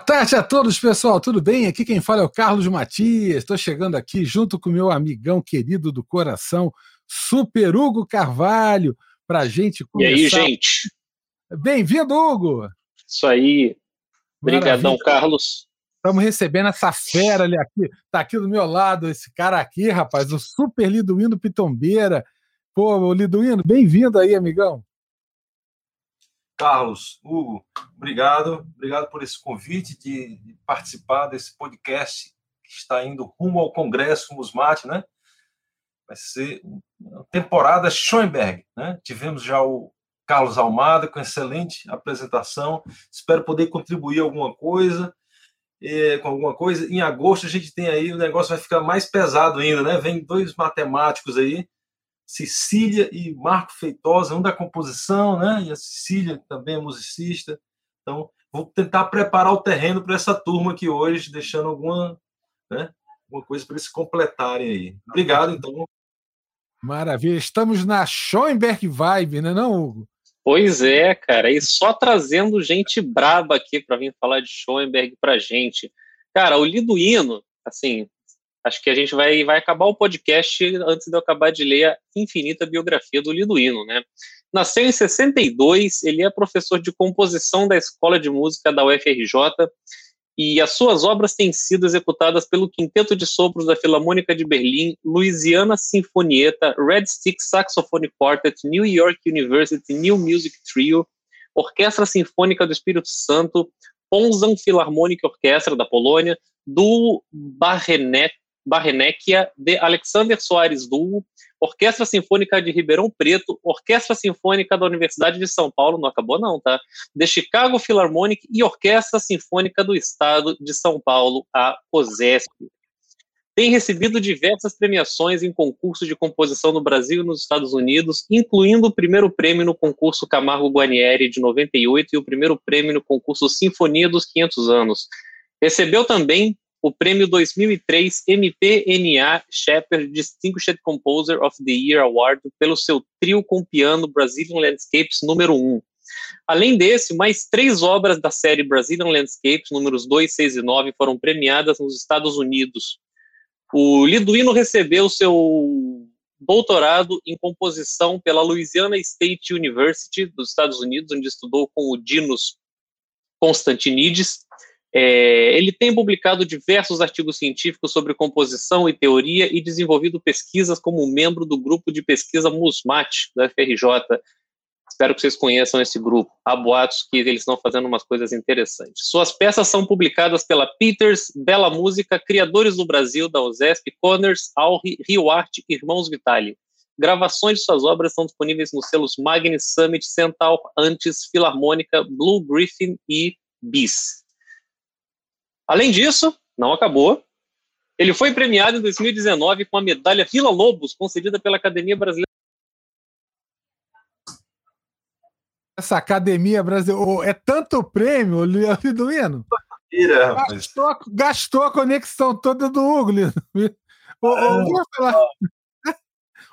tarde a todos, pessoal. Tudo bem? Aqui quem fala é o Carlos Matias. Estou chegando aqui junto com meu amigão querido do coração, Super Hugo Carvalho, para a gente começar. E aí, gente? Bem-vindo, Hugo. Isso aí. Obrigadão, Carlos. Estamos recebendo essa fera ali aqui. Está aqui do meu lado, esse cara aqui, rapaz, o Super Liduíno Pitombeira. Pô, Liduíno, bem-vindo aí, amigão. Carlos, Hugo, obrigado. Obrigado por esse convite de, de, participar desse podcast que está indo rumo ao Congresso Musmate, né? Vai ser uma temporada Schoenberg, né? Tivemos já o Carlos Almada com excelente apresentação. Espero poder contribuir alguma coisa é, com alguma coisa. Em agosto a gente tem aí o negócio vai ficar mais pesado ainda, né? Vem dois matemáticos aí Cecília e Marco Feitosa, um da composição, né? E a Cecília também é musicista. Então, vou tentar preparar o terreno para essa turma aqui hoje, deixando alguma, né, alguma coisa para eles completarem aí. Obrigado, então. Maravilha. Estamos na Schoenberg Vibe, né, não, Hugo? Pois é, cara. E só trazendo gente braba aqui para vir falar de Schoenberg para gente. Cara, o Liduíno, assim, acho que a gente vai, vai acabar o podcast antes de eu acabar de ler a infinita biografia do Liduíno, né? Nasceu em 62, ele é professor de composição da Escola de Música da UFRJ e as suas obras têm sido executadas pelo Quinteto de Sopros da Filarmônica de Berlim, Louisiana Sinfonieta, Red Stick Saxophone Quartet, New York University New Music Trio, Orquestra Sinfônica do Espírito Santo, Ponzan Philharmonic Orquestra da Polônia, do Barrenet Barrenechia de Alexander Soares Duo, Orquestra Sinfônica de Ribeirão Preto, Orquestra Sinfônica da Universidade de São Paulo, não acabou não, tá? De Chicago Philharmonic e Orquestra Sinfônica do Estado de São Paulo, a OSESP. Tem recebido diversas premiações em concursos de composição no Brasil e nos Estados Unidos, incluindo o primeiro prêmio no concurso Camargo Guarnieri de 98 e o primeiro prêmio no concurso Sinfonia dos 500 Anos. Recebeu também o prêmio 2003 MPNA Shepard Distinguished Composer of the Year Award pelo seu trio com piano Brazilian Landscapes número 1. Além desse, mais três obras da série Brazilian Landscapes, números 2, 6 e 9, foram premiadas nos Estados Unidos. O Liduino recebeu seu doutorado em composição pela Louisiana State University dos Estados Unidos, onde estudou com o Dinos Constantinides, é, ele tem publicado diversos artigos científicos sobre composição e teoria e desenvolvido pesquisas como membro do grupo de pesquisa MUSMAT, da FRJ. Espero que vocês conheçam esse grupo. Há boatos que eles estão fazendo umas coisas interessantes. Suas peças são publicadas pela Peters, Bela Música, Criadores do Brasil, da OSESP, Connors, Alri, Rio Arte Irmãos Vitali. Gravações de suas obras são disponíveis nos selos Magnus Summit, Centaur, Antes, Filarmônica, Blue Griffin e Bis. Além disso, não acabou. Ele foi premiado em 2019 com a medalha Vila Lobos, concedida pela Academia Brasileira. Essa Academia Brasileira é tanto prêmio, Liduino. Gastou, gastou a conexão toda do Hugo, Ô,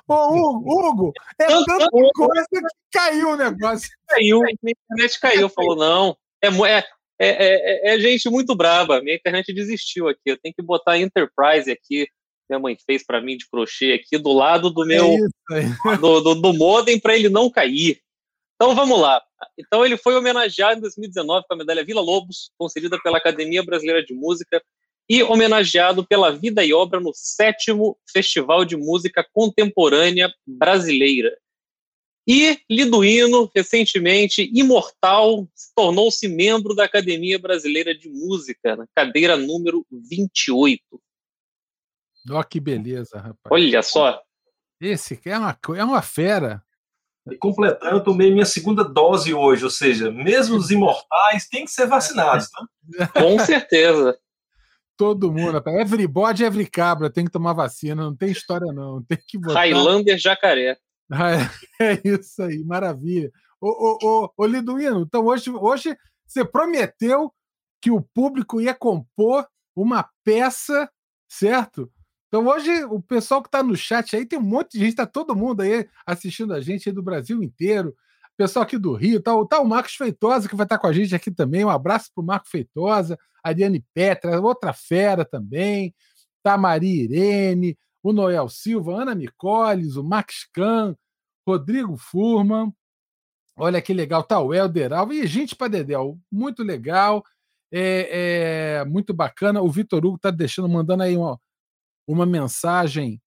Ô, Hugo, é tanta coisa que caiu o negócio. Caiu, a internet caiu, falou, não. É, é, é, é, é, é, gente muito braba. Minha internet desistiu aqui. Eu tenho que botar Enterprise aqui. Minha mãe fez para mim de crochê aqui do lado do meu é do, do, do modem para ele não cair. Então vamos lá. Então ele foi homenageado em 2019 com a medalha Vila Lobos, concedida pela Academia Brasileira de Música, e homenageado pela vida e obra no sétimo Festival de Música Contemporânea Brasileira. E Liduíno, recentemente, imortal, tornou-se membro da Academia Brasileira de Música, na cadeira número 28. Ó, que beleza, rapaz. Olha só. Esse é uma, é uma fera. E completando, eu tomei minha segunda dose hoje, ou seja, mesmo os imortais têm que ser vacinados, tá? Com certeza. Todo mundo, everybody, every cabra tem que tomar vacina, não tem história não, tem que botar... Highlander jacaré. É, isso aí, maravilha. Ô, ô, ô, ô Liduíno, então hoje, hoje você prometeu que o público ia compor uma peça, certo? Então hoje o pessoal que está no chat aí tem um monte de gente, está todo mundo aí assistindo a gente aí do Brasil inteiro. pessoal aqui do Rio, tá, tá o Marcos Feitosa, que vai estar com a gente aqui também. Um abraço para o Marco Feitosa, Ariane Petra, outra fera também, tá Maria Irene, o Noel Silva, Ana Micoles, o Max Kahn, Rodrigo Furman. Olha que legal, tá o Helder. E gente para Dedéu, muito legal, é, é, muito bacana. O Vitor Hugo tá deixando, mandando aí uma, uma mensagem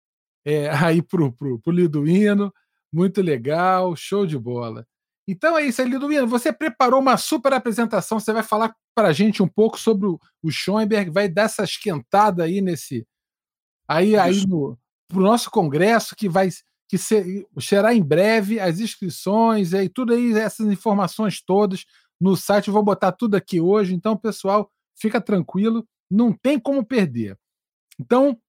é, aí pro, pro, pro Liduíno. Muito legal, show de bola. Então é isso Liduíno. Você preparou uma super apresentação. Você vai falar para a gente um pouco sobre o, o Schoenberg, vai dar essa esquentada aí nesse. Aí, aí no pro nosso congresso que vai que ser, será em breve as inscrições e tudo aí essas informações todas no site. Eu vou botar tudo aqui hoje. Então, pessoal, fica tranquilo, não tem como perder. Então,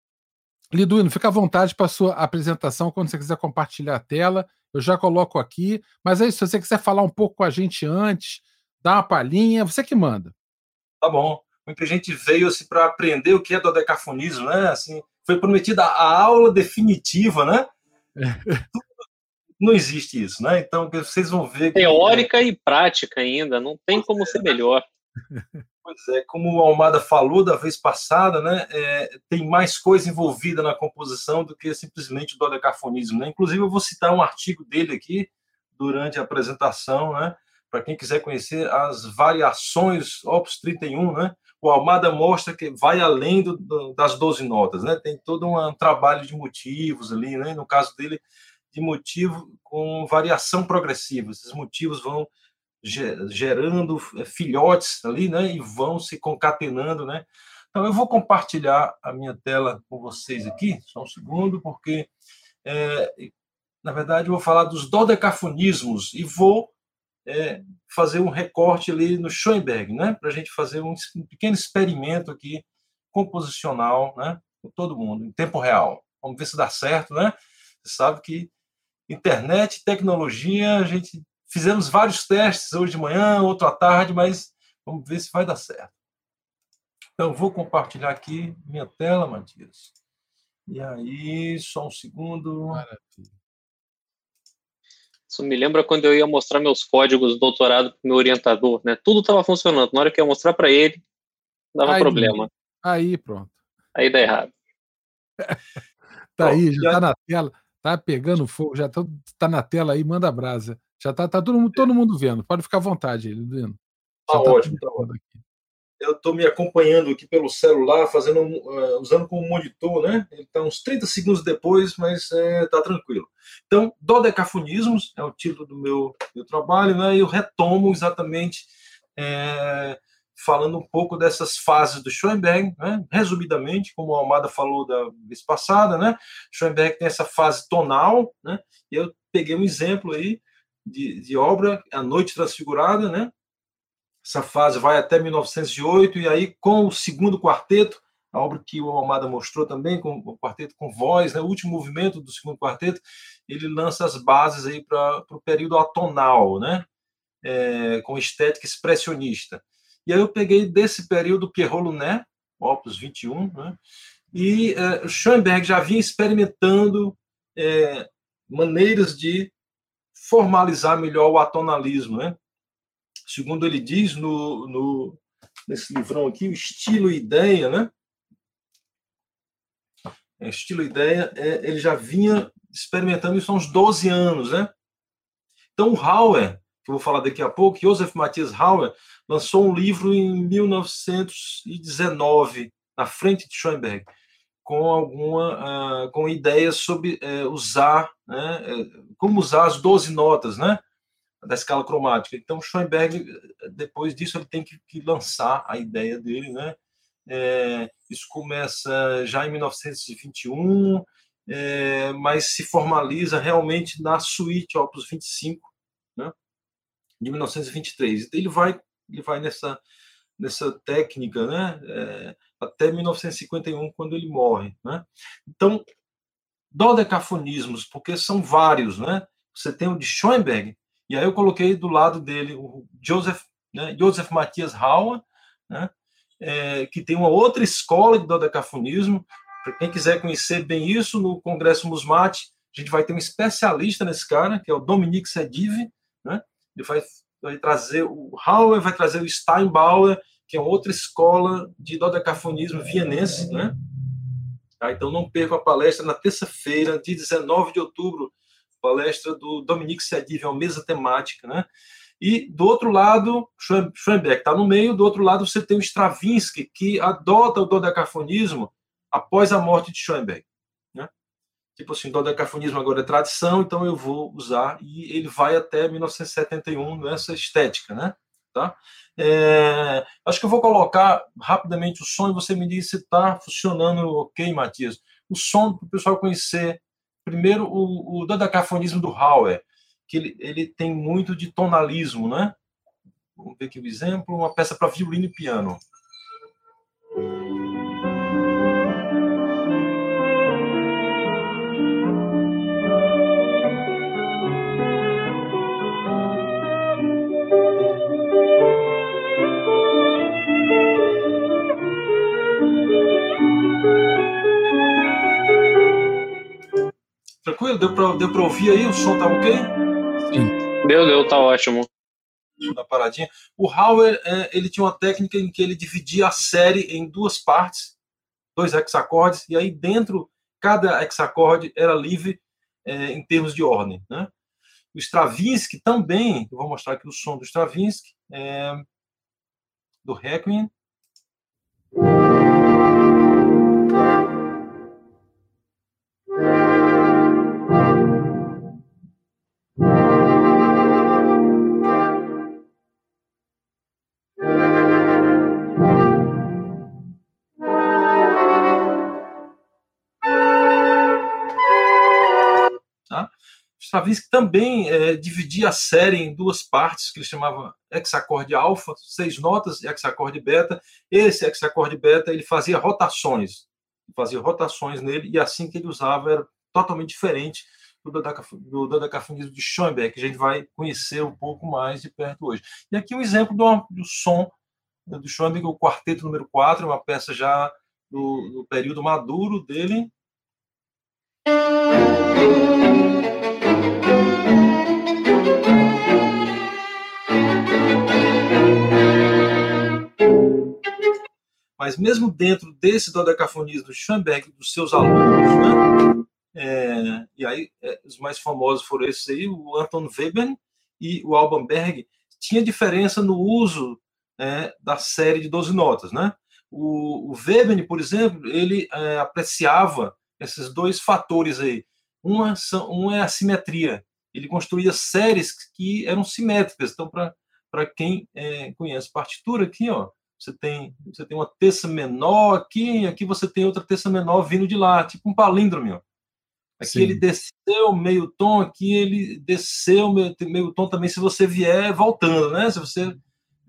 Liduino, fica à vontade para a sua apresentação quando você quiser compartilhar a tela. Eu já coloco aqui. Mas aí, se você quiser falar um pouco com a gente antes, dar uma palhinha, você que manda. Tá bom. Muita gente veio assim, para aprender o que é do decafonismo, né? Assim, foi prometida a aula definitiva, né? Não existe isso, né? Então vocês vão ver. Que, Teórica é... e prática ainda, não tem pois como é, ser melhor. Pois é, como o Almada falou da vez passada, né, é, tem mais coisa envolvida na composição do que simplesmente o dodecafonismo. Né? Inclusive, eu vou citar um artigo dele aqui durante a apresentação, né, para quem quiser conhecer as variações Opus 31, né, o Almada mostra que vai além do, das 12 notas, né, tem todo um trabalho de motivos ali, né, no caso dele, de motivo com variação progressiva. Esses motivos vão gerando eh, filhotes ali, né? E vão se concatenando, né? Então, eu vou compartilhar a minha tela com vocês aqui, só um segundo, porque, é, na verdade, eu vou falar dos dodecafonismos e vou é, fazer um recorte ali no Schoenberg, né? Para a gente fazer um, pequeno experimento aqui composicional, né? Com todo mundo, em tempo real. Vamos ver se dá certo, né? Você sabe que internet, tecnologia, a gente Fizemos vários testes hoje de manhã, outro à tarde, mas vamos ver se vai dar certo. Então, vou compartilhar aqui minha tela, Matias. E aí, só um segundo. Maravilha. Isso me lembra quando eu ia mostrar meus códigos do doutorado para o meu orientador, né? Tudo estava funcionando. Na hora que eu ia mostrar para ele, dava aí, problema. Aí, pronto. Aí dá errado. tá aí, já está na tela. Tá pegando fogo, já está tá na tela aí, manda brasa. Já tá, tá todo, mundo, todo mundo vendo. Pode ficar à vontade, Liduino. Tá, tá ótimo. Tá Eu estou me acompanhando aqui pelo celular, fazendo uh, usando como monitor, né? Está uns 30 segundos depois, mas está é, tranquilo. Então, Dodecafonismos é o título do meu, meu trabalho, né? Eu retomo exatamente é, falando um pouco dessas fases do Schoenberg, né? resumidamente, como a Almada falou da vez passada, né? Schoenberg tem essa fase tonal, né? E eu peguei um exemplo aí de, de obra, A Noite Transfigurada, né? Essa fase vai até 1908, e aí, com o segundo quarteto, a obra que o Almada mostrou também, com o quarteto com voz, né? o último movimento do segundo quarteto, ele lança as bases aí para o período atonal, né? É, com estética expressionista. E aí eu peguei desse período Pierrot Luné, Opus 21, né? e é, Schoenberg já vinha experimentando é, maneiras de formalizar melhor o atonalismo, né? Segundo ele diz no, no nesse livrão aqui, o estilo ideia, né? É, estilo ideia, é, ele já vinha experimentando isso há uns 12 anos, né? Então, o Hauer, que eu vou falar daqui a pouco, Joseph Matthias Hauer, lançou um livro em 1919, na frente de Schoenberg, com alguma uh, com ideias sobre uh, usar né, uh, como usar as 12 notas né, da escala cromática. Então Schoenberg depois disso ele tem que, que lançar a ideia dele, né? É, isso começa já em 1921, é, mas se formaliza realmente na suíte Opus 25, né, de 1923. Ele vai ele vai nessa nessa técnica, né? É, até 1951, quando ele morre. Né? Então, dodecafonismos, porque são vários, né? Você tem o de Schoenberg, e aí eu coloquei do lado dele o Joseph, né? Joseph Matthias Hauer, né? É, que tem uma outra escola de dodecafonismo. Para quem quiser conhecer bem isso, no Congresso Musmate, a gente vai ter um especialista nesse cara, que é o Dominique Sedive, né? ele vai, vai trazer o Hauer, vai trazer o Steinbauer, que é outra escola de dodecafonismo vienense, né? Tá? Então não perca a palestra na terça-feira, dia 19 de outubro, palestra do Dominique Sediv, é uma mesa temática, né? E do outro lado, Schoenberg está no meio, do outro lado você tem o Stravinsky, que adota o dodecafonismo após a morte de Schoenberg. Né? Tipo assim, dodecafonismo agora é tradição, então eu vou usar, e ele vai até 1971 nessa estética, né? Tá? É, acho que eu vou colocar rapidamente o som e você me diz se está funcionando ok, Matias. O som para o pessoal conhecer. Primeiro, o, o dodecafonismo do Hauer, que ele, ele tem muito de tonalismo, né? Vamos ver aqui o exemplo, uma peça para violino e piano. Tranquilo? Deu para deu pra ouvir aí? O som tá ok? Sim. Deu, deu, tá ótimo. Na paradinha. O Hauer, é, ele tinha uma técnica em que ele dividia a série em duas partes, dois hexacordes, e aí dentro, cada hexacorde era livre é, em termos de ordem. Né? O Stravinsky também, eu vou mostrar aqui o som do Stravinsky, é, do Requiem. Stravinsky também é, dividia a série em duas partes, que ele chamava hexacorde alfa, seis notas, e hexacorde beta. Esse hexacorde beta, ele fazia rotações, fazia rotações nele, e assim que ele usava era totalmente diferente do dodecafonismo de Schoenberg, que a gente vai conhecer um pouco mais de perto hoje. E aqui um exemplo do, do som né, do Schoenberg, o quarteto número 4, uma peça já do, do período maduro dele. Mas mesmo dentro desse dodecafonismo do Schoenberg, dos seus alunos, né? É, e aí é, os mais famosos foram esses aí, o Anton Webern e o Alban Berg, tinha diferença no uso é, da série de 12 notas, né? O, o Webern, por exemplo, ele é, apreciava esses dois fatores aí. Uma, são, um é a simetria. Ele construía séries que eram simétricas. Então, para quem é, conhece partitura aqui, ó, você tem, você tem uma terça menor aqui, aqui você tem outra terça menor vindo de lá, tipo um palíndromo. Aqui Sim. ele desceu meio tom, aqui ele desceu meio, meio tom também, se você vier voltando, né? Se você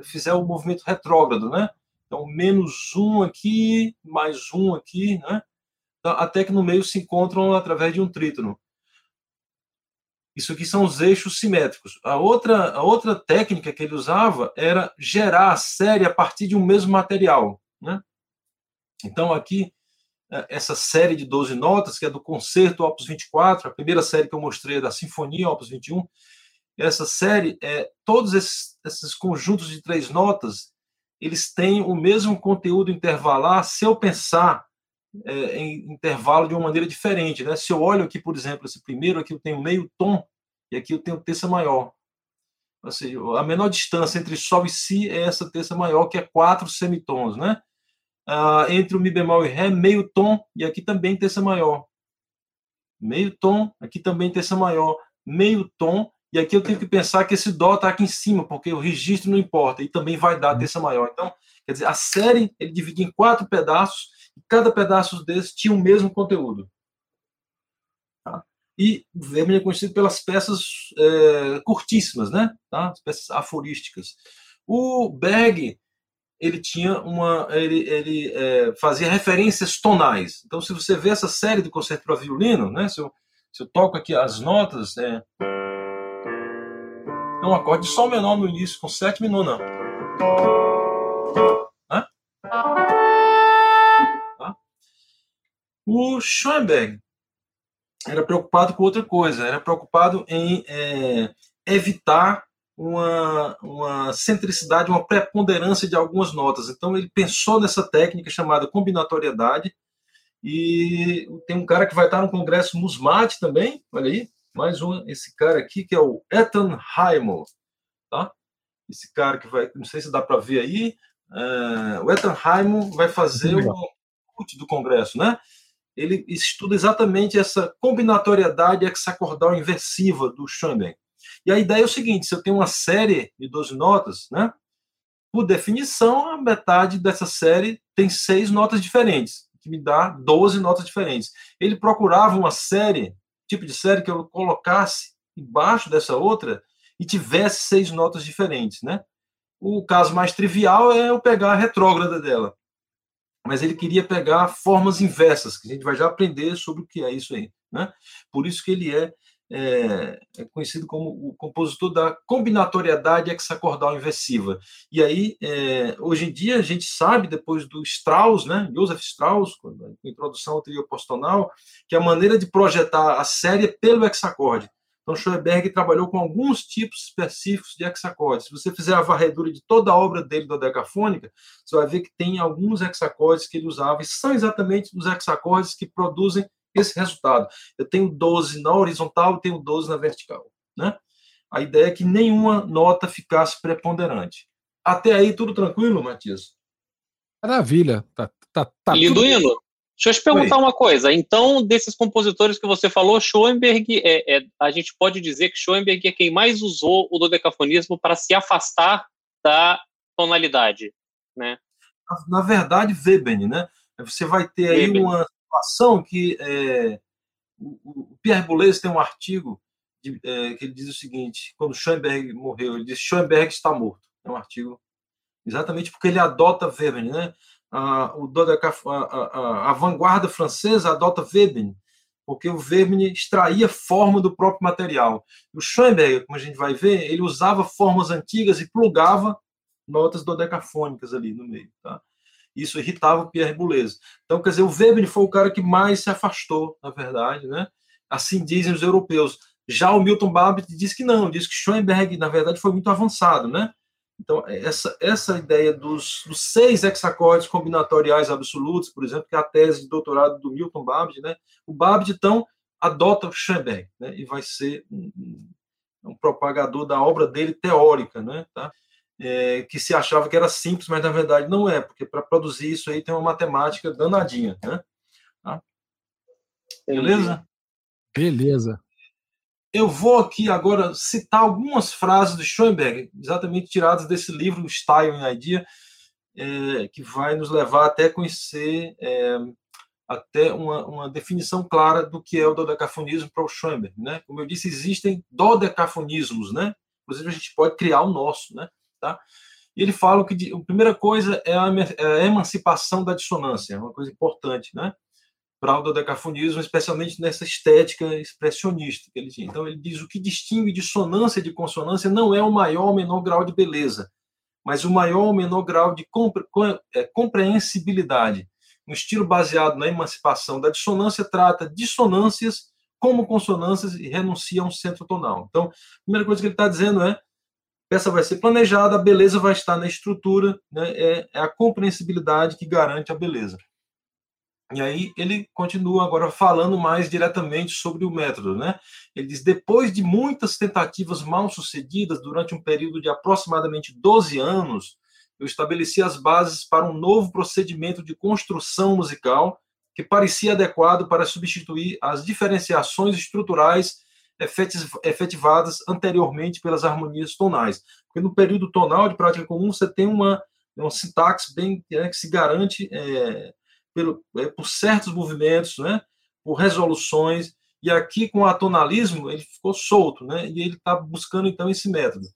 fizer o movimento retrógrado, né? Então, menos um aqui, mais um aqui, né? Então, até que no meio se encontram através de um trítono. Isso aqui são os eixos simétricos. A outra, a outra técnica que ele usava era gerar a série a partir de um mesmo material. Né? Então, aqui, é, essa série de 12 notas, que é do Concerto Opus 24, a primeira série que eu mostrei é da Sinfonia Opus 21, essa série, é, todos esses, esses conjuntos de três notas, eles têm o mesmo conteúdo intervalar se eu pensar é, em intervalo de uma maneira diferente. Né? Se eu olho aqui, por exemplo, esse primeiro aqui eu tenho meio tom e aqui eu tenho terça maior. Ou seja, a menor distância entre Sol e Si é essa terça maior, que é quatro semitons. Né? Ah, entre o Mi bemol e Ré, meio tom, e aqui também terça maior. Meio tom, aqui também terça maior. Meio tom, e aqui eu tenho que pensar que esse Dó está aqui em cima, porque o registro não importa, e também vai dar terça maior. Então, quer dizer, a série ele divide em quatro pedaços, cada pedaço desse tinha o mesmo conteúdo. Tá? E o Vermelho é conhecido pelas peças é, curtíssimas, né? Tá? As peças aforísticas. O Berg ele tinha uma, ele, ele é, fazia referências tonais. Então, se você vê essa série do concerto para violino, né? Se eu, se eu toco aqui as notas, é, é um acorde de sol menor no início com sétima e nona. O Schoenberg era preocupado com outra coisa, era preocupado em é, evitar uma, uma centricidade, uma preponderância de algumas notas. Então, ele pensou nessa técnica chamada combinatoriedade. E tem um cara que vai estar no Congresso Musmat também, olha aí, mais um, esse cara aqui, que é o Ethan Heimel, tá? Esse cara que vai, não sei se dá para ver aí, uh, o Ethan Heimel vai fazer o do Congresso, né? Ele estuda exatamente essa combinatoriedade hexacordal inversiva do Schoenberg. E a ideia é o seguinte: se eu tenho uma série de 12 notas, né? Por definição, a metade dessa série tem seis notas diferentes, que me dá 12 notas diferentes. Ele procurava uma série, tipo de série que eu colocasse embaixo dessa outra e tivesse seis notas diferentes, né? O caso mais trivial é eu pegar a retrógrada dela. Mas ele queria pegar formas inversas, que a gente vai já aprender sobre o que é isso aí, né? Por isso que ele é é, é, conhecido como o compositor da combinatoriedade hexacordal inversiva. E aí, é, hoje em dia, a gente sabe, depois do Strauss, né, Joseph Strauss, com a introdução ao trio postonal, que a maneira de projetar a série é pelo hexacorde. Então, Schoenberg trabalhou com alguns tipos específicos de hexacordes. Se você fizer a varredura de toda a obra dele da decafônica, você vai ver que tem alguns hexacordes que ele usava, e são exatamente os hexacordes que produzem esse resultado. Eu tenho 12 na horizontal, tenho 12 na vertical. Né? A ideia é que nenhuma nota ficasse preponderante. Até aí, tudo tranquilo, Matias? Maravilha. Tá, tá, tá Linduino, tudo... deixa eu te perguntar Oi. uma coisa. Então, desses compositores que você falou, Schoenberg, é, é, a gente pode dizer que Schoenberg é quem mais usou o dodecafonismo para se afastar da tonalidade, né? Na, na verdade, Webern, né? Você vai ter aí Webern. uma situação que é, o, o, Pierre Boulez tem um artigo de, é, que ele diz o seguinte: quando Schoenberg morreu, ele diz Schoenberg está morto. É um artigo exatamente porque ele adota Webern, né? A, o, a, a, a, vanguarda francesa adota Webern, porque o Webern extraía forma do próprio material. O Schoenberg, como a gente vai ver, ele usava formas antigas e plugava notas dodecafônicas ali no meio. Tá? Isso irritava o Pierre Boulez. Então, quer dizer, o Weber foi o cara que mais se afastou, na verdade, né? Assim dizem os europeus. Já o Milton Babbitt diz que não, diz que Schoenberg, na verdade, foi muito avançado, né? Então, essa, essa ideia dos, dos seis hexacordes combinatoriais absolutos, por exemplo, que é a tese de doutorado do Milton Babbitt, né? O Babbitt, então, adota o Schoenberg, né? E vai ser um, um propagador da obra dele teórica, né? Tá? é, que se achava que era simples, mas na verdade não é, porque para produzir isso aí tem uma matemática danadinha, né? Tá? Beleza? Beleza. Eu vou aqui agora citar algumas frases do Schoenberg, exatamente tiradas desse livro, Style and Idea, é, que vai nos levar até conhecer é, até uma, uma, definição clara do que é o dodecafonismo para o Schoenberg. Né? Como eu disse, existem dodecafonismos, né? Inclusive, a gente pode criar o nosso, né? Tá? E ele fala que a primeira coisa é a, é a emancipação da dissonância, uma coisa importante, né? Para o dodecafonismo, especialmente nessa estética expressionista que ele tinha. Então, ele diz o que distingue dissonância de consonância não é o maior ou menor grau de beleza, mas o maior ou menor grau de compre é, compreensibilidade. Um estilo baseado na emancipação da dissonância trata dissonâncias como consonâncias e renuncia a um centro tonal. Então, a primeira coisa que ele está dizendo é peça vai ser planejada, a beleza vai estar na estrutura, né? é, é a compreensibilidade que garante a beleza. E aí ele continua agora falando mais diretamente sobre o método, né? Ele diz: depois de muitas tentativas mal sucedidas durante um período de aproximadamente 12 anos, eu estabeleci as bases para um novo procedimento de construção musical que parecia adequado para substituir as diferenciações estruturais efetivadas anteriormente pelas harmonias tonais. Porque no período tonal de prática comum você tem uma, uma sintaxe bem né, que se garante é, pelo, é, por certos movimentos, né, por resoluções, e aqui com o atonalismo ele ficou solto, né, e ele está buscando então esse método.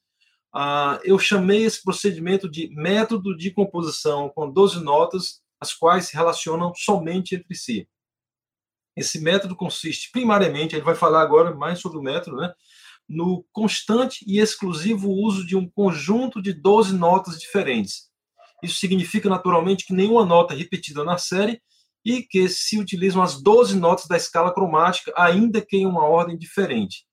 Ah, eu chamei esse procedimento de método de composição com 12 notas, as quais se relacionam somente entre si. Esse método consiste primariamente, ele vai falar agora mais sobre o método, né? No constante e exclusivo uso de um conjunto de 12 notas diferentes. Isso significa, naturalmente, que nenhuma nota é repetida na série e que se utilizam as 12 notas da escala cromática, ainda que em uma ordem diferente.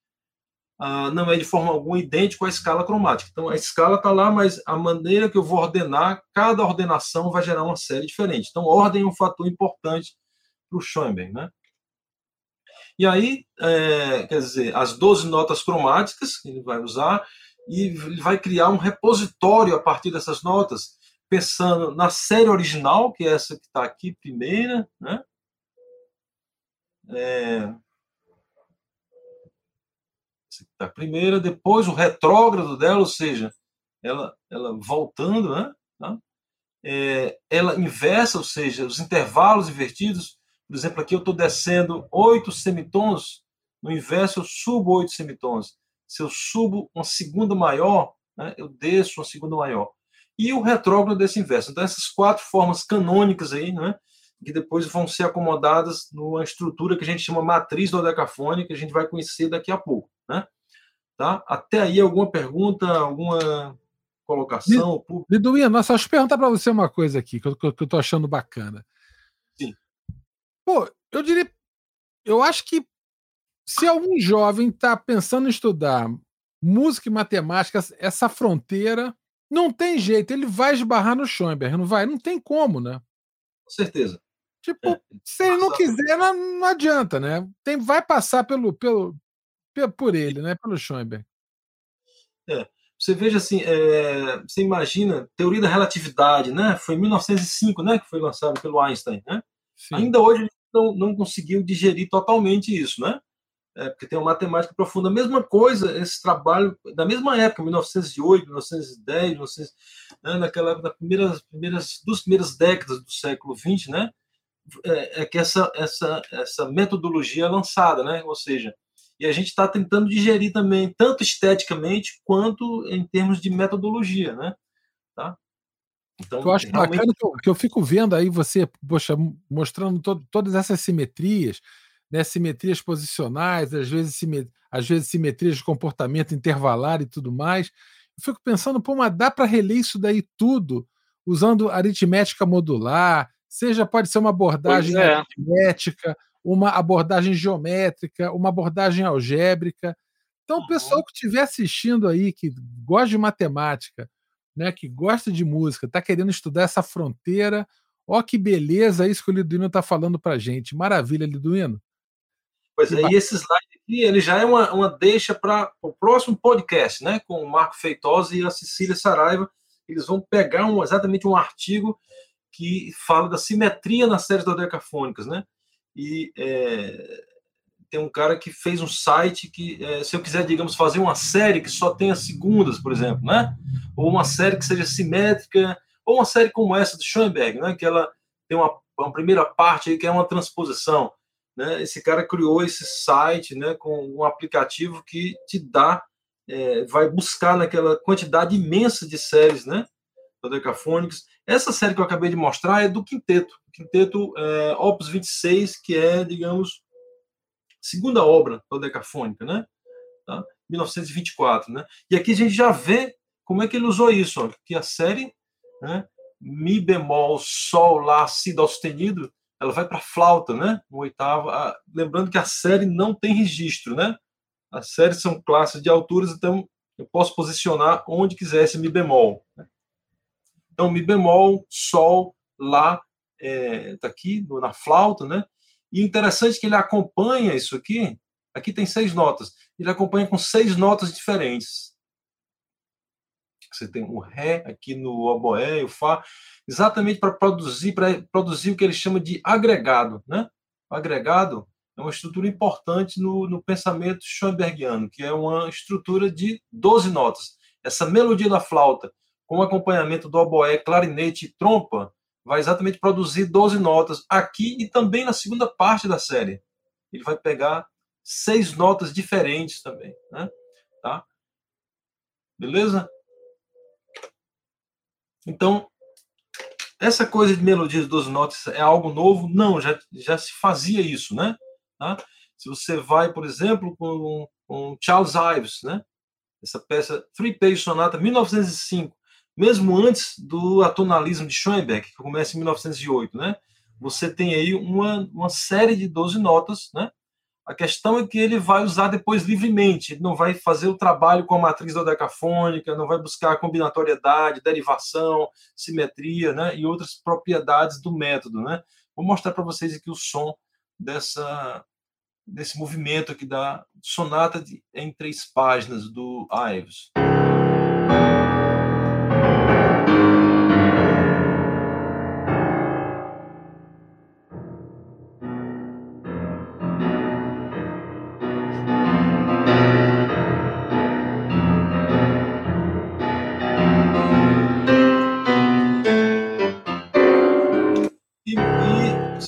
ah, não é de forma alguma idêntico à escala cromática. Então, a escala está lá, mas a maneira que eu vou ordenar, cada ordenação vai gerar uma série diferente. Então, ordem é um fator importante para o Schoenberg, né? E aí, é, quer dizer, as 12 notas cromáticas que ele vai usar, e ele vai criar um repositório a partir dessas notas, pensando na série original, que é essa que está aqui, primeira, né? É, a primeira, depois o retrógrado dela, ou seja, ela, ela voltando, né? Tá? É, ela inversa, ou seja, os intervalos invertidos. Por exemplo, aqui eu estou descendo oito semitons, no inverso eu subo oito semitons. Se eu subo uma segunda maior, né, eu desço uma segunda maior. E o retrógrado desse inverso. Então, essas quatro formas canônicas aí, né, que depois vão ser acomodadas numa estrutura que a gente chama matriz dodecafônica, que a gente vai conhecer daqui a pouco. Né? Tá? Até aí, alguma pergunta, alguma colocação? Liduinha, nossa, deixa eu perguntar para você uma coisa aqui, que eu, que eu tô achando bacana. Sim. Pô, eu diria. Eu acho que se algum jovem está pensando em estudar música e matemática, essa fronteira, não tem jeito, ele vai esbarrar no Schoenberg, não vai? Não tem como, né? Com certeza. Tipo, é, se ele não quiser, não, não, adianta, né? Tem, vai passar pelo, pelo, por ele, né? Pelo Schoenberg. É. Você veja assim, é, você imagina, teoria da relatividade, né? Foi em 1905, né? Que foi lançado pelo Einstein, né? Sim. Ainda hoje não, não conseguiu digerir totalmente isso, né? É, porque tem uma matemática profunda. A mesma coisa, esse trabalho, da mesma época, 1908, 1910, 1900, né, naquela época, das primeiras, primeiras, duas primeiras décadas do século XX, né? É, é que essa, essa, essa metodologia é lançada, né? Ou seja, e a gente está tentando digerir também, tanto esteticamente quanto em termos de metodologia, né? Tá? Então, eu acho realmente... bacana que eu, que eu, fico vendo aí você, poxa, mostrando to, todas essas simetrias, né, simetrias posicionais, às vezes, simet, às vezes simetrias de comportamento intervalar e tudo mais. Eu fico pensando, pô, mas dá para reler isso daí tudo usando aritmética modular, seja pode ser uma abordagem é. aritmética, uma abordagem geométrica, uma abordagem algébrica. Então, o pessoal que estiver assistindo aí, que gosta de matemática, né, que gosta de música, está querendo estudar essa fronteira, ó que beleza isso que o Liduino está falando para gente. Maravilha, Liduino. Pois é, e esse slide aqui, ele já é uma, uma deixa para o próximo podcast, né, com o Marco Feitosa e a Cecília Saraiva. Eles vão pegar um, exatamente um artigo que fala da simetria nas séries dodecafônicas, né? e é, tem um cara que fez um site que, é, se eu quiser, digamos, fazer uma série que só tenha segundas, por exemplo, né? Ou uma série que seja simétrica, ou uma série como essa do Schoenberg, né? Que ela tem uma, uma primeira parte aí que é uma transposição, né? Esse cara criou esse site, né? Com um aplicativo que te dá, é, vai buscar naquela quantidade imensa de séries, né? Dodecafônicas. Essa série que eu acabei de mostrar é do quinteto, quinteto é, Opus 26, que é, digamos, segunda obra dodecafônica, né? Tá? 1924, né? E aqui a gente já vê como é que ele usou isso, ó, que a série, né? Mi bemol, sol, lá, si, dó sustenido, ela vai para flauta, né? Um oitavo. Ah, lembrando que a série não tem registro, né? As séries são classes de alturas, então eu posso posicionar onde quiser esse mi bemol. Né? Então, mi bemol, sol, lá, está é, aqui na flauta, né? E interessante que ele acompanha isso aqui. Aqui tem seis notas. Ele acompanha com seis notas diferentes. Você tem o ré aqui no oboé o fá, exatamente para produzir, para produzir o que ele chama de agregado, né? O agregado é uma estrutura importante no, no pensamento schoenbergiano, que é uma estrutura de 12 notas. Essa melodia da flauta, com acompanhamento do oboé, clarinete e trompa, vai exatamente produzir 12 notas aqui e também na segunda parte da série. Ele vai pegar seis notas diferentes também, né? Tá? Beleza? Então, essa coisa de melodias de 12 notas é algo novo? Não, já, já se fazia isso, né? Tá? Se você vai, por exemplo, com, com Charles Ives, né? Essa peça Free Page Sonata 1905, mesmo antes do atonalismo de Schoenberg, que começa em 1908, né? Você tem aí uma, uma série de 12 notas, né? A questão é que ele vai usar depois livremente, ele não vai fazer o trabalho com a matriz dodecafônica, não vai buscar combinatoriedade, derivação, simetria né, e outras propriedades do método. Né? Vou mostrar para vocês aqui o som dessa, desse movimento aqui da sonata de, em três páginas do Ives.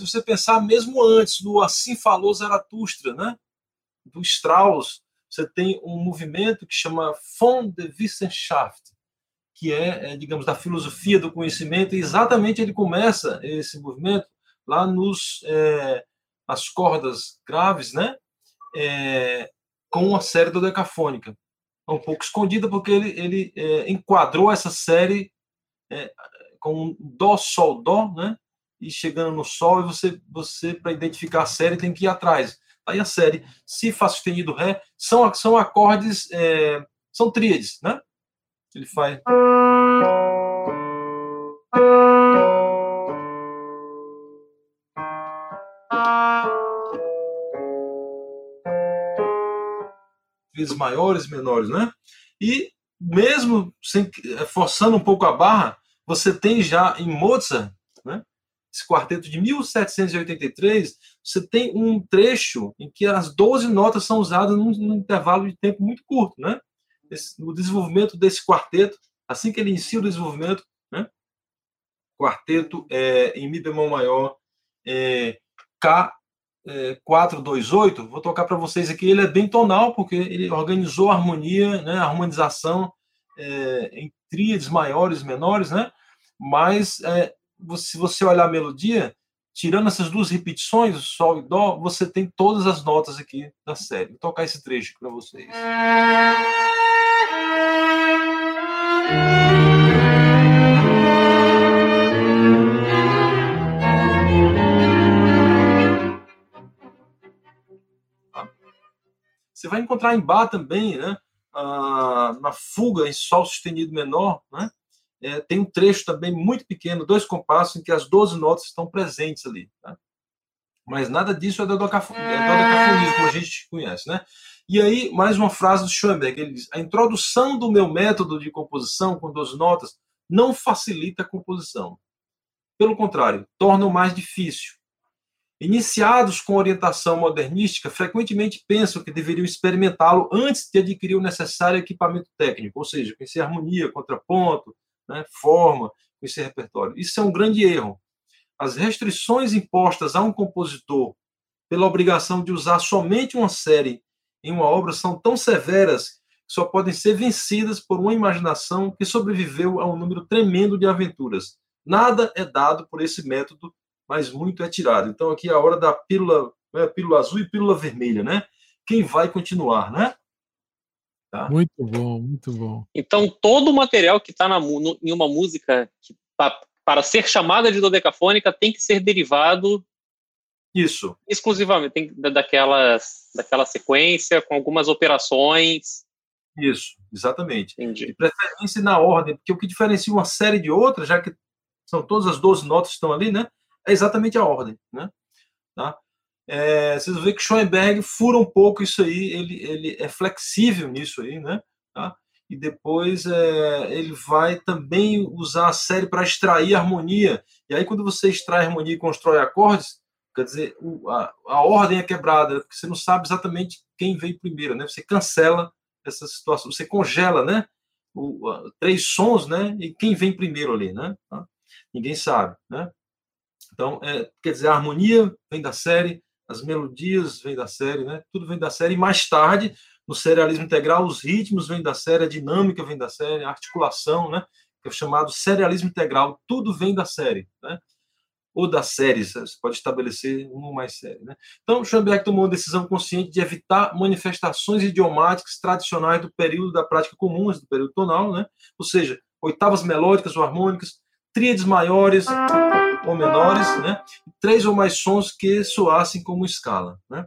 Você pensar mesmo antes do Assim Falou Zaratustra, né? do Strauss, você tem um movimento que chama Von der Wissenschaft, que é, é, digamos, da filosofia do conhecimento, e exatamente ele começa esse movimento lá nos é, cordas graves, né? É, com a série dodecafônica. É um pouco escondida porque ele, ele é, enquadrou essa série é, com dó, sol, dó, né? E chegando no Sol, e você, você para identificar a série, tem que ir atrás. Aí a série, Si, Fá sustenido, Ré, são, são acordes, é, são tríades, né? Ele faz. Vezes maiores, menores, né? E mesmo sem, forçando um pouco a barra, você tem já em Mozart? Esse quarteto de 1783, você tem um trecho em que as 12 notas são usadas num, num intervalo de tempo muito curto, né? Esse, no desenvolvimento desse quarteto, assim que ele inicia o desenvolvimento, né? Quarteto é, em Mi bemol maior, é, K é, 428, vou tocar para vocês aqui, ele é bem tonal, porque ele organizou a harmonia, né, a harmonização é, em tríades maiores, menores, né? Mas é, se você olhar a melodia, tirando essas duas repetições, sol e dó, você tem todas as notas aqui da série. Vou tocar esse trecho para vocês. Você vai encontrar em Bá também, né? Ah, na fuga em Sol sustenido menor, né? É, tem um trecho também muito pequeno, dois compassos, em que as 12 notas estão presentes ali. Tá? Mas nada disso é dodecafonismo, é como a gente conhece. Né? E aí, mais uma frase do Schoenberg, ele diz, a introdução do meu método de composição com 12 notas não facilita a composição. Pelo contrário, torna o mais difícil. Iniciados com orientação modernística, frequentemente pensam que deveriam experimentá-lo antes de adquirir o necessário equipamento técnico, ou seja, conhecer harmonia, contraponto, né, forma com esse repertório. Isso é um grande erro. As restrições impostas a um compositor pela obrigação de usar somente uma série em uma obra são tão severas que só podem ser vencidas por uma imaginação que sobreviveu a um número tremendo de aventuras. Nada é dado por esse método, mas muito é tirado. Então aqui é a hora da pílula, né, pílula azul e pílula vermelha, né? Quem vai continuar, né? Tá? Muito bom, muito bom. Então, todo o material que está em uma música que, pra, para ser chamada de dodecafônica tem que ser derivado isso exclusivamente tem, daquelas, daquela sequência com algumas operações. Isso, exatamente. Entendi. De preferência na ordem, porque o que diferencia uma série de outras, já que são todas as 12 notas que estão ali, né? É exatamente a ordem, né? Tá? É, vocês vão ver que Schoenberg fura um pouco isso aí, ele, ele é flexível nisso aí, né? Tá? E depois é, ele vai também usar a série para extrair harmonia. E aí, quando você extrai harmonia e constrói acordes, quer dizer, o, a, a ordem é quebrada, porque você não sabe exatamente quem veio primeiro, né? Você cancela essa situação, você congela, né? O, a, três sons, né? E quem vem primeiro ali, né? Tá? Ninguém sabe, né? Então, é, quer dizer, a harmonia vem da série, as melodias vêm da série, né? Tudo vem da série. E mais tarde, no serialismo integral, os ritmos vêm da série, a dinâmica vem da série, a articulação, né? Que é chamado serialismo integral. Tudo vem da série, né? Ou das séries, você pode estabelecer uma ou mais série, né? Então, Schoenberg tomou uma decisão consciente de evitar manifestações idiomáticas tradicionais do período da prática comum, do período tonal, né? Ou seja, oitavas melódicas ou harmônicas, tríades maiores, ou menores, né? três ou mais sons que soassem como escala. Né?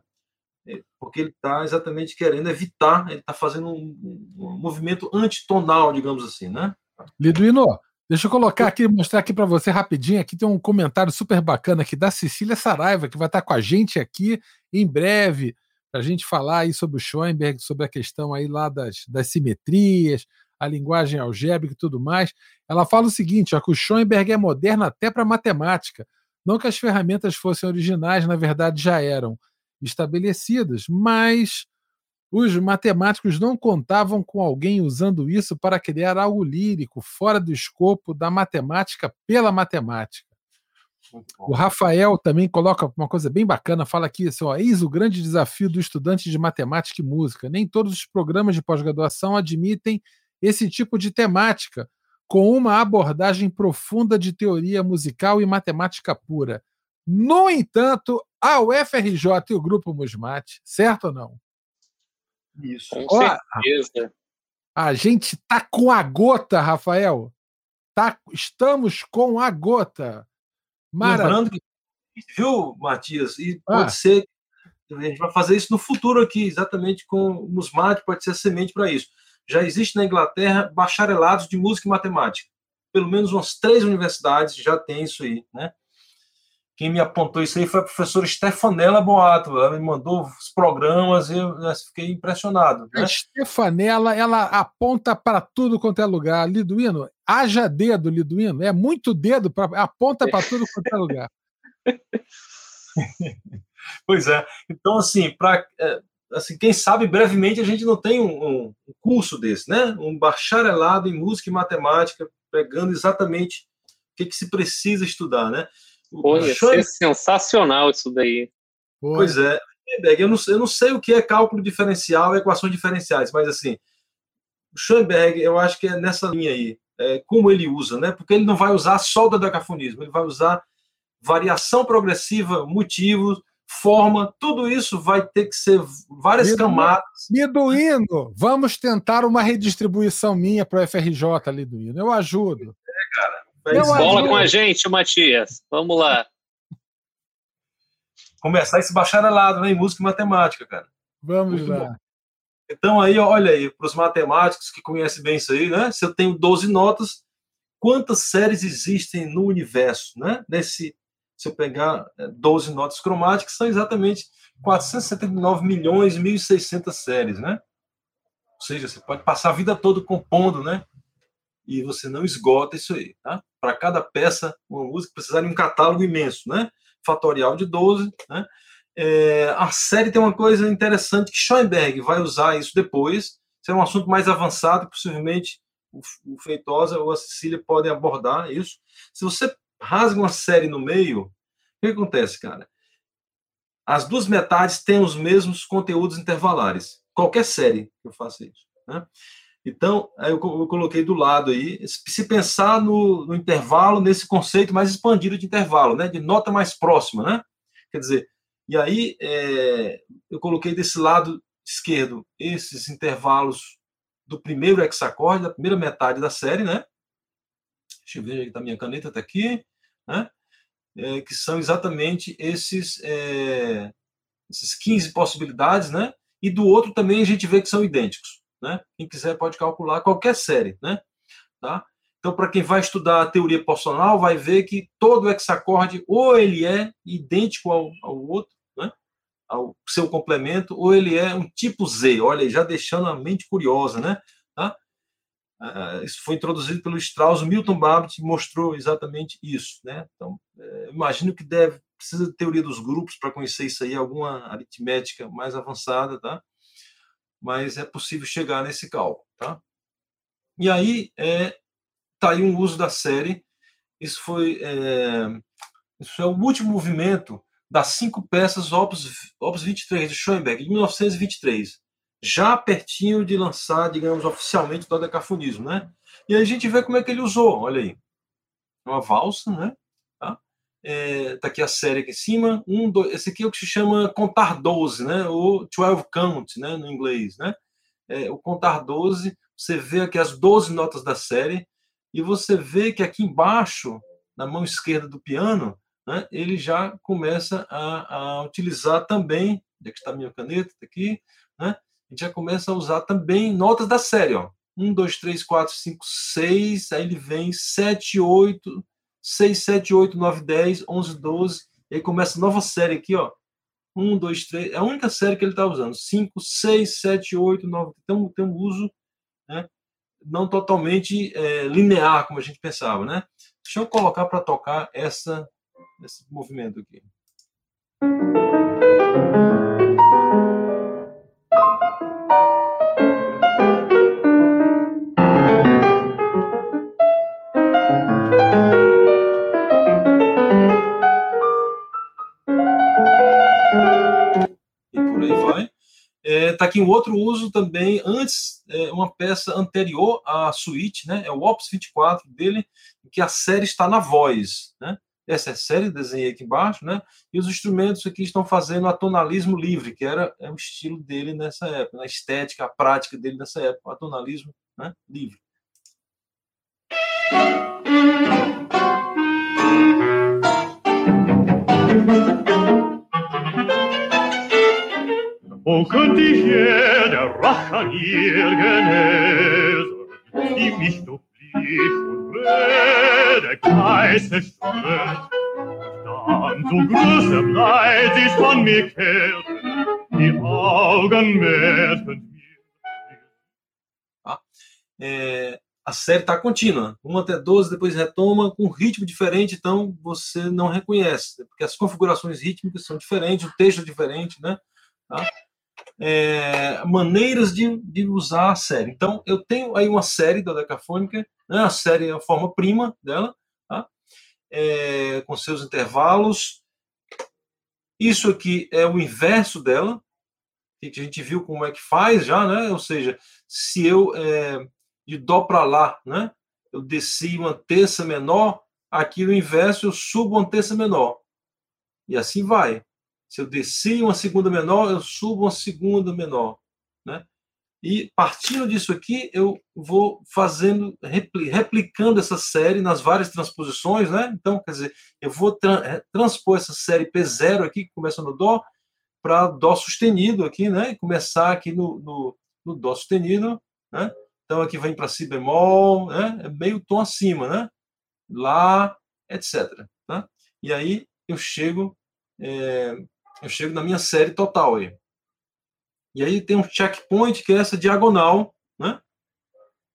é, porque ele está exatamente querendo evitar, ele está fazendo um, um, movimento antitonal, digamos assim, né? Liduino, deixa eu colocar aqui, mostrar aqui para você rapidinho. Aqui tem um comentário super bacana aqui da Cecília Saraiva, que vai estar com a gente aqui em breve, para a gente falar aí sobre o Schoenberg, sobre a questão aí lá das, das simetrias, a linguagem algébrica e tudo mais. Ela fala o seguinte, ó, que o Schoenberg é moderno até para matemática. Não que as ferramentas fossem originais, na verdade já eram estabelecidas, mas os matemáticos não contavam com alguém usando isso para criar algo lírico, fora do escopo da matemática pela matemática. O Rafael também coloca uma coisa bem bacana, fala aqui assim, ó, eis o grande desafio do estudante de matemática e música. Nem todos os programas de pós-graduação admitem esse tipo de temática, com uma abordagem profunda de teoria musical e matemática pura. No entanto, a UFRJ e o Grupo Musmate, certo ou não? Isso. Com Ó, certeza. A gente tá com a gota, Rafael. Tá, estamos com a gota. Maravilha. Lembrando que, viu, Matias, e ah. pode ser, a gente vai fazer isso no futuro aqui, exatamente com o Musmate, pode ser a semente para isso. Já existe na Inglaterra bacharelados de música e matemática. Pelo menos umas três universidades já tem isso aí, né? Quem me apontou isso aí foi a professora Stefanella Boato. Ela me mandou os programas e eu fiquei impressionado. Né? A Stefanella, ela aponta para tudo quanto é lugar. Liduino, haja dedo, Liduino. É muito dedo, pra, aponta para tudo quanto é lugar. pois é. Então, assim, para é, assim, quem sabe brevemente a gente não tem um, um, curso desse, né? Um bacharelado em música e matemática, pegando exatamente o que, que se precisa estudar, né? Pô, ia ser sensacional isso daí. Pois é. Eu não, eu não sei o que é cálculo diferencial e equações diferenciais, mas assim, o Schoenberg, eu acho que é nessa linha aí, é, como ele usa, né? Porque ele não vai usar só o dodecafonismo, ele vai usar variação progressiva, motivos, forma, tudo isso vai ter que ser várias Liduino, camadas. Liduino, vamos tentar uma redistribuição minha para o FRJ, Liduino. Eu ajudo. É, cara. Bola com a gente, Matias. Vamos lá. Começar esse bacharelado né, em música e matemática, cara. Vamos Muito lá. Bom. Então, aí, olha aí, para os matemáticos que conhecem bem isso aí, né? Se eu tenho 12 notas, quantas séries existem no universo, né? Nesse, se eu pegar 12 é, notas cromáticas, são exatamente 479 milhões e 1.600 séries, né? Ou seja, você pode passar a vida toda compondo, né? e você não esgota isso aí, tá? Para cada peça, uma música precisar de um catálogo imenso, né? Fatorial de 12, né? É, a série tem uma coisa interessante que Schoenberg vai usar isso depois. Isso é um assunto mais avançado, possivelmente o Feitosa ou a Cecília podem abordar isso. Se você rasga uma série no meio, o que acontece, cara? As duas metades têm os mesmos conteúdos intervalares. Qualquer série que eu faça isso. Né? Então, eu, coloquei do lado aí, se pensar no, no, intervalo, nesse conceito mais expandido de intervalo, né, de nota mais próxima, né? Quer dizer, e aí é, eu coloquei desse lado esquerdo esses intervalos do primeiro hexacorde, da primeira metade da série, né? Deixa eu ver, está minha caneta, está aqui, né? É, que são exatamente esses, é, esses 15 possibilidades, né? E do outro também a gente vê que são idênticos né? Quem quiser pode calcular qualquer série, né? Tá? Então, para quem vai estudar a teoria posicional, vai ver que todo hexacorde ou ele é idêntico ao, ao outro, né? ao seu complemento, ou ele é um tipo Z. Olha, já deixando a mente curiosa, né? Tá? Uh, isso foi introduzido pelo Strauss. Milton Babbitt mostrou exatamente isso, né? Então, uh, imagino que deve precisa de teoria dos grupos para conhecer isso aí, alguma aritmética mais avançada, tá? mas é possível chegar nesse cálculo, tá? E aí é tá aí um uso da série. Isso foi é, isso é o último movimento das cinco peças Opus, Opus 23 de Schoenberg, de 1923, já pertinho de lançar, digamos, oficialmente o dodecafonismo, né? E aí a gente vê como é que ele usou, olha aí. Uma valsa, né? é, tá aqui a série aqui em cima, um, dois, esse aqui é o que se chama contar 12, né, ou 12 count, né, no inglês, né, é, o contar 12, você vê aqui as 12 notas da série, e você vê que aqui embaixo, na mão esquerda do piano, né, ele já começa a, a utilizar também Onde é que está a minha caneta? Está aqui, né? A gente já começa a usar também notas da série, ó. 1, 2, 3, 4, 5, 6, aí ele vem 7, 8, 6, 7, 8, 9, 10, 11, 12, e aí começa a nova série aqui, ó. 1, 2, 3, é a única série que ele está usando. 5, 6, 7, 8, 9, tem, tem um uso né, não totalmente é, linear, como a gente pensava, né? Deixa eu colocar para tocar essa, esse movimento aqui. Está aqui um outro uso também, antes, é, uma peça anterior à suíte, né? É o Ops 24 dele, que a série está na voz, né? Essa é a série, desenhei aqui embaixo, né? E os instrumentos aqui estão fazendo atonalismo livre, que era é o estilo dele nessa época, a estética, a prática dele nessa época, atonalismo né? livre. O könnte ich jeder Rache an ihr genesen, die mich durch Blick und Rede Kreise stört, dann so großem Leid sich von mir kehrt, die Augen merken mir. Ah, é, a série está contínua, 1 até 12, depois retoma com um ritmo diferente, então você não reconhece, porque as configurações rítmicas são diferentes, o texto é diferente, né? Tá? É, maneiras de, de, usar a série. Então, eu tenho aí uma série da Decafônica, né, a série é a forma prima dela, tá? é, com seus intervalos. Isso aqui é o inverso dela, a gente viu como é que faz já, né? Ou seja, se eu é, de dó para lá, né? Eu desci uma terça menor, aqui no inverso eu subo uma terça menor. E assim vai. Se eu desci uma segunda menor, eu subo uma segunda menor, né? E partindo disso aqui, eu vou fazendo, replicando essa série nas várias transposições, né? Então, quer dizer, eu vou tra transpor essa série P0 aqui, que começa no Dó, para Dó sustenido aqui, né? Começar aqui no, no, no Dó sustenido, né? Então, aqui vem para Si bemol, né? É meio tom acima, né? Lá, etc. Tá? E aí eu chego é, eu chego na minha série total aí. E aí tem um checkpoint que é essa diagonal, né?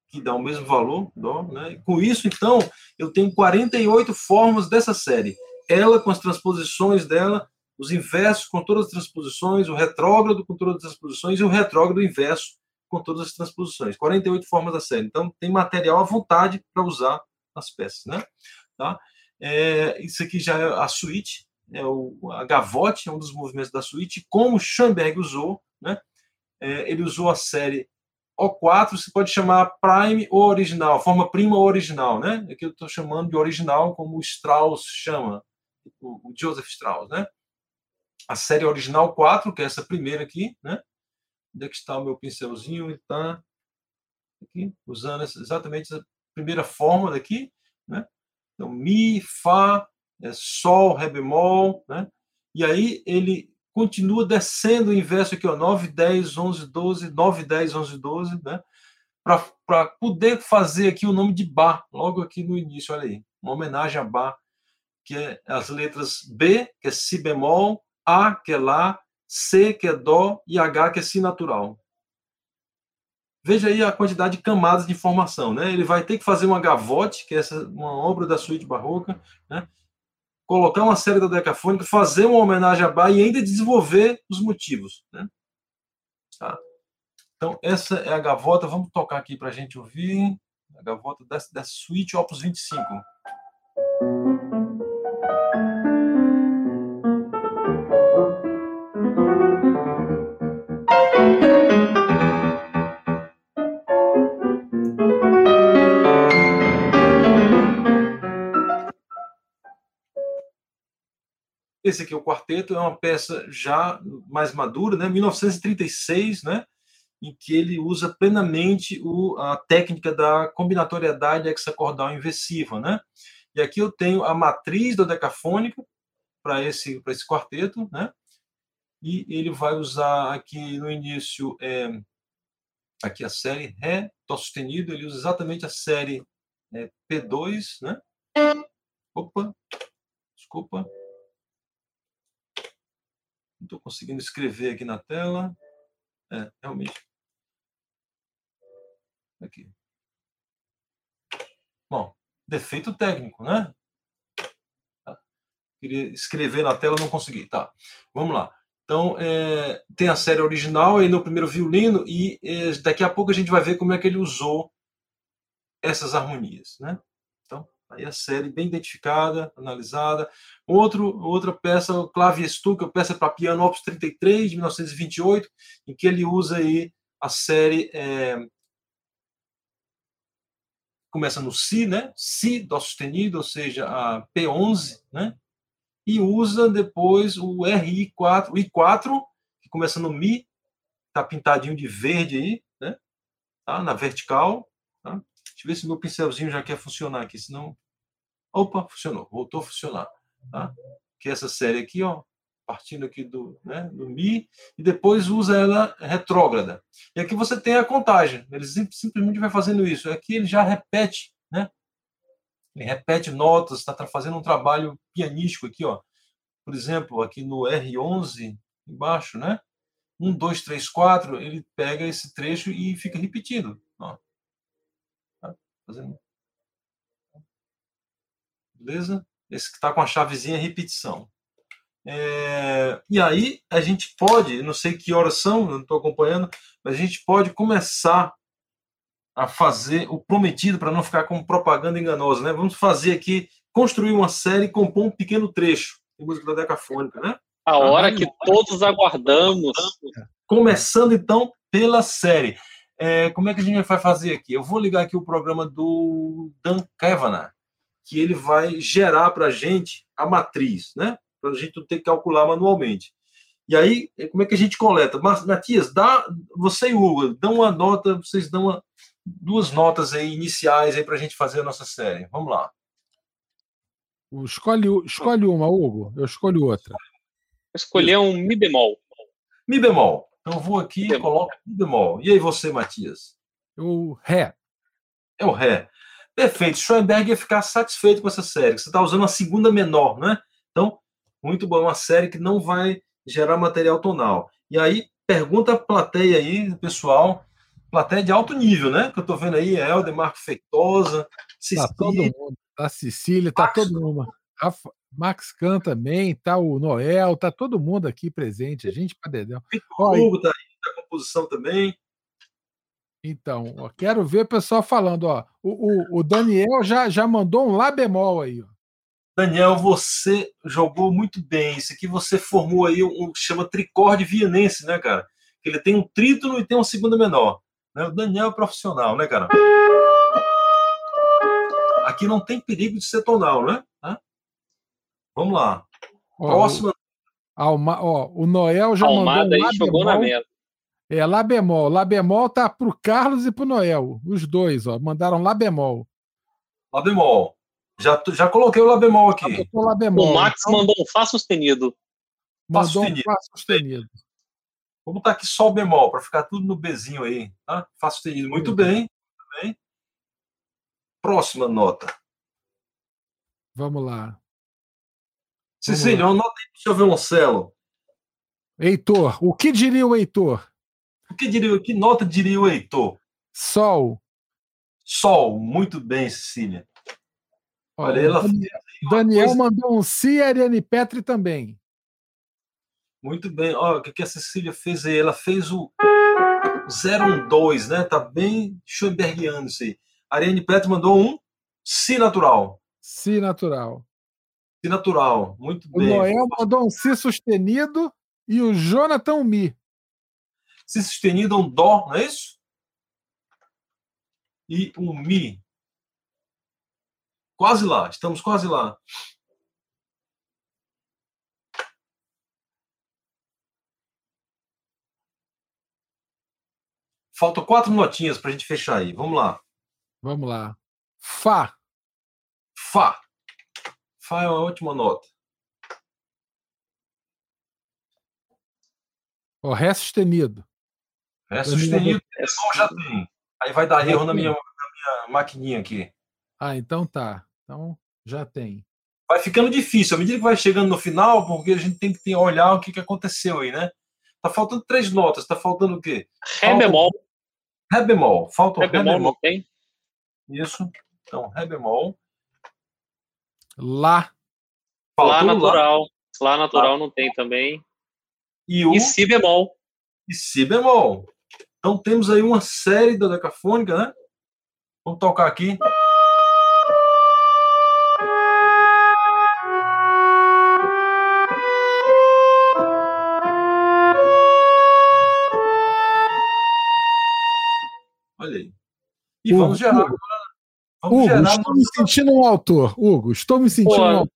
Que dá o mesmo valor, dó, né? com isso, então, eu tenho 48 formas dessa série. Ela com as transposições dela, os inversos com todas as transposições, o retrógrado com todas as transposições e o retrógrado inverso com todas as transposições. 48 formas da série. Então, tem material à vontade para usar nas peças, né? Tá? É, isso aqui já é a suíte, é o, a gavote, é um dos movimentos da suíte, como Schoenberg usou, né? É, ele usou a série O4, você pode chamar prime ou original, forma prima ou original, né? Aqui eu estou chamando de original, como Strauss chama, o, o, Joseph Strauss, né? A série original 4, que é essa primeira aqui, né? Onde é que está o meu pincelzinho? Está aqui, usando exatamente essa primeira forma daqui, né? Então, Mi, Fá, é, Sol, Ré bemol, né? E aí ele continua descendo o inverso aqui, ó, 9, 10, 11, 12, 9, 10, 11, 12, né? Para poder fazer aqui o nome de Bá, logo aqui no início, olha aí, uma homenagem a Bá, que é as letras B, que é Si bemol, A, que é Lá, C, que é Dó, e H, que é Si natural. Veja aí a quantidade de camadas de informação, né? Ele vai ter que fazer uma gavote, que é essa, uma obra da suíte barroca, né? Colocar uma série da decafônica, fazer uma homenagem a Bach e ainda desenvolver os motivos. Né? Tá? Então, essa é a gavota. Vamos tocar aqui para a gente ouvir. A gavota dessa, dessa suíte Opus 25. Esse aqui o quarteto, é uma peça já mais madura, né? 1936, né? Em que ele usa plenamente o, a técnica da combinatoriedade hexacordal inversiva, né? E aqui eu tenho a matriz da decafônica para esse esse quarteto, né? e ele vai usar aqui no início é, aqui a série Ré, Dó sustenido, ele usa exatamente a série é, P2, né? Opa, desculpa. Não estou conseguindo escrever aqui na tela. É, realmente. Aqui. Bom, defeito técnico, né? Tá. Queria escrever na tela, não consegui. Tá, vamos lá. Então, é, tem a série original aí no primeiro violino e é, daqui a pouco a gente vai ver como é que ele usou essas harmonias, né? Aí a série bem identificada, analisada. Outro, outra peça, o Clave Stuka, peça para piano Opus 33, de 1928, em que ele usa aí a série é, começa no Si, né? Si, Dó sustenido, ou seja, a P11, né? e usa depois o RI4, o I4, que começa no Mi, tá pintadinho de verde aí, né? Tá? Na vertical. Tá? Deixa eu ver se meu pincelzinho já quer funcionar aqui, senão. Opa, funcionou, voltou a funcionar. Tá? Que é essa série aqui, ó, partindo aqui do, né, do Mi, e depois usa ela retrógrada. E aqui você tem a contagem, ele simplesmente vai fazendo isso. Aqui ele já repete, né? Ele repete notas, está fazendo um trabalho pianístico aqui, ó. Por exemplo, aqui no R11, embaixo, né? 1, 2, 3, 4, ele pega esse trecho e fica repetindo. Ó. Tá fazendo. Beleza? Esse que está com a chavezinha repetição. É, e aí a gente pode, não sei que horas são, não estou acompanhando, mas a gente pode começar a fazer o prometido para não ficar como propaganda enganosa, né? Vamos fazer aqui, construir uma série e compor um pequeno trecho de música da decafônica, né? A hora que todos aguardamos. Começando então pela série. É, como é que a gente vai fazer aqui? Eu vou ligar aqui o programa do Dan Kavanagh, que ele vai gerar para a gente a matriz, né? Para a gente não ter que calcular manualmente. E aí, como é que a gente coleta? Matias, dá, você e Hugo, dão uma nota, vocês dão uma, duas notas aí iniciais aí para a gente fazer a nossa série. Vamos lá. Escolhe, escolhe uma, Hugo. Eu escolho outra. Escolher um Mi bemol. Mi bemol. Então vou aqui e coloco Mi bemol. E aí você, Matias? O Ré. É o Ré. Perfeito. Schoenberg ia ficar satisfeito com essa série. Você está usando a segunda menor, né? Então, muito bom. Uma série que não vai gerar material tonal. E aí, pergunta a plateia aí, pessoal, plateia de alto nível, né? Que eu tô vendo aí, Helder, Marco Feitosa, Cecília. Tá todo mundo. Tá Cecília, tá Max, todo mundo. Rafa, Max Can também, tá o Noel, tá todo mundo aqui presente, a gente dedéu. O Hugo tá aí, da composição também. Então, ó, quero ver o pessoal falando, ó. O, o, o, Daniel já, já mandou um Lá bemol aí, ó. Daniel, você jogou muito bem. Isso aqui você formou aí um, um chama tricorde vienense, né, cara? Ele tem um trítono e tem uma segunda menor. Né? O Daniel é profissional, né, cara? Aqui não tem perigo de ser tonal, né? Vamos lá. Ó, Próxima. Alma, ó, o Noel já Almada mandou um aí jogou na mesa. É, Lá bemol. Lá bemol tá pro Carlos e pro Noel. Os dois, ó. Mandaram Lá bemol. Lá bemol. Já, já coloquei o Lá bemol aqui. Lá bemol. O Max então, mandou um Fá sustenido. Mandou Fá sustenido. um Fá sustenido. Vamos botar aqui só o bemol, para ficar tudo no Bzinho aí. Tá? Fá sustenido. Muito uhum. bem. Muito bem. Próxima nota. Vamos lá. Cecília, uma nota aí para o seu violoncelo. Heitor, o que diria o Heitor? O que diria, que nota diria o Heitor? Sol. Sol, muito bem, Cecília. Olha, ela Daniel, Daniel coisa... mandou um si e a Ariane Petri também. Muito bem. Olha, o que a Cecília fez aí? Ela fez o 012, né? Tá bem Schoenbergiano isso aí. A Ariane Petri mandou um Si natural. Si natural. Si natural. Muito o bem. O Noel mandou um Si sustenido e o Jonathan Mi. Si sustenido um Dó, não é isso? E um Mi. Quase lá, estamos quase lá. Faltam quatro notinhas para a gente fechar aí. Vamos lá. Vamos lá. Fá. Fá. Fá é uma ótima nota. O Ré sustenido. Ré sustenido, bemol já tem. Aí vai dar erro na minha, na minha maquininha aqui. Ah, então tá. Então já tem. Vai ficando difícil. À medida que vai chegando no final, porque a gente tem que ter, olhar o que, que aconteceu aí, né? Tá faltando três notas. Tá faltando o quê? Ré Falta- bemol. Ré bemol. Falta o Ré ré bemol não tem? Isso. Então, ré bemol. Lá. Lá Faltou o natural. Lá natural não tem também. E o E si bemol. e si bemol. Então temos aí uma série da decafônica, né? Vamos tocar aqui. Olha aí. E Hugo, vamos gerar Hugo. agora. Vamos Hugo, gerar estou me sentindo um autor. Hugo, estou me sentindo Pô, um autor.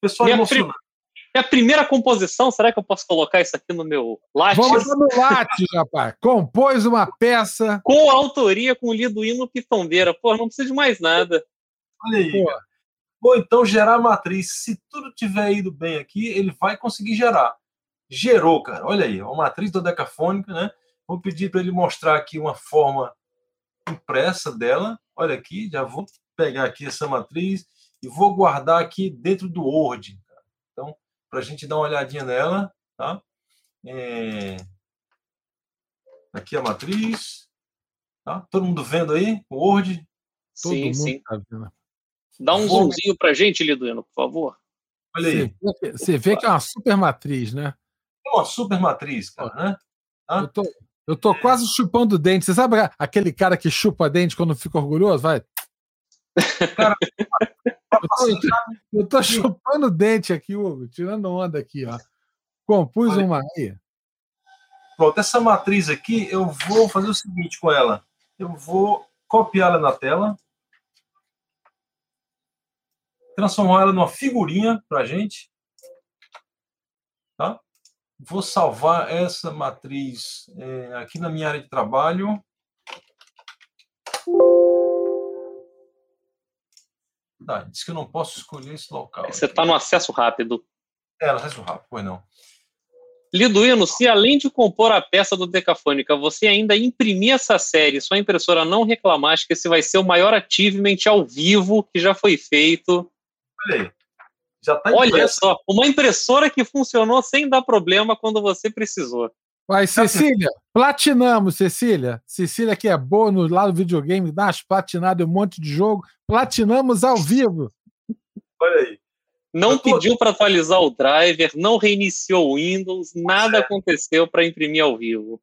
pessoal emocionado. É a primeira composição. Será que eu posso colocar isso aqui no meu latte? Vamos no Lattes, rapaz. Compôs uma peça. Com autoria com o Liduíno Pitombeira. Pô, não precisa de mais nada. Olha aí. Pô. Ou então gerar a matriz. Se tudo tiver ido bem aqui, ele vai conseguir gerar. Gerou, cara. Olha aí, uma matriz dodecafônica, né? Vou pedir para ele mostrar aqui uma forma impressa dela. Olha aqui, já vou pegar aqui essa matriz e vou guardar aqui dentro do Word. cara. Então, para a gente dar uma olhadinha nela, tá? É, Aqui a matriz. Tá? Todo mundo vendo aí? O Word. Todo sim, mundo sim. tá vendo. Dá um Vou- zoomzinho pra gente, Liduíno, por favor. Olha aí. Você vê, que- você vê que é uma super matriz, né? É uma super matriz, cara, né? Hã? Eu tô, eu tô quase chupando o dente. Você sabe aquele cara que chupa dente quando fica orgulhoso? Vai. Cara, eu tô, chupando o dente aqui, Hugo, tirando onda aqui, ó. Compus Olha. uma aí. Pronto, essa matriz aqui, eu vou fazer o seguinte com ela. Eu vou copiá-la na tela. Transformar ela numa figurinha pra gente. Tá? Vou salvar essa matriz é, aqui na minha área de trabalho. Tá, diz que eu não posso escolher esse local. Você está no acesso rápido. É, acesso rápido, pois não. Liduíno, se além de compor a peça do Decafônica, você ainda imprimir essa série, sua impressora não reclamar, acho que esse vai ser o maior achievement ao vivo que já foi feito. Olha aí. Já tá Olha só, uma impressora que funcionou sem dar problema quando você precisou. Vai, Cecília, platinamos, Cecília. Cecília, que é boa no lado do videogame, dá umas platinadas um monte de jogo. Platinamos ao vivo. Olha aí. Não tô- pediu para atualizar o driver, não reiniciou o Windows, nada é. aconteceu para imprimir ao vivo.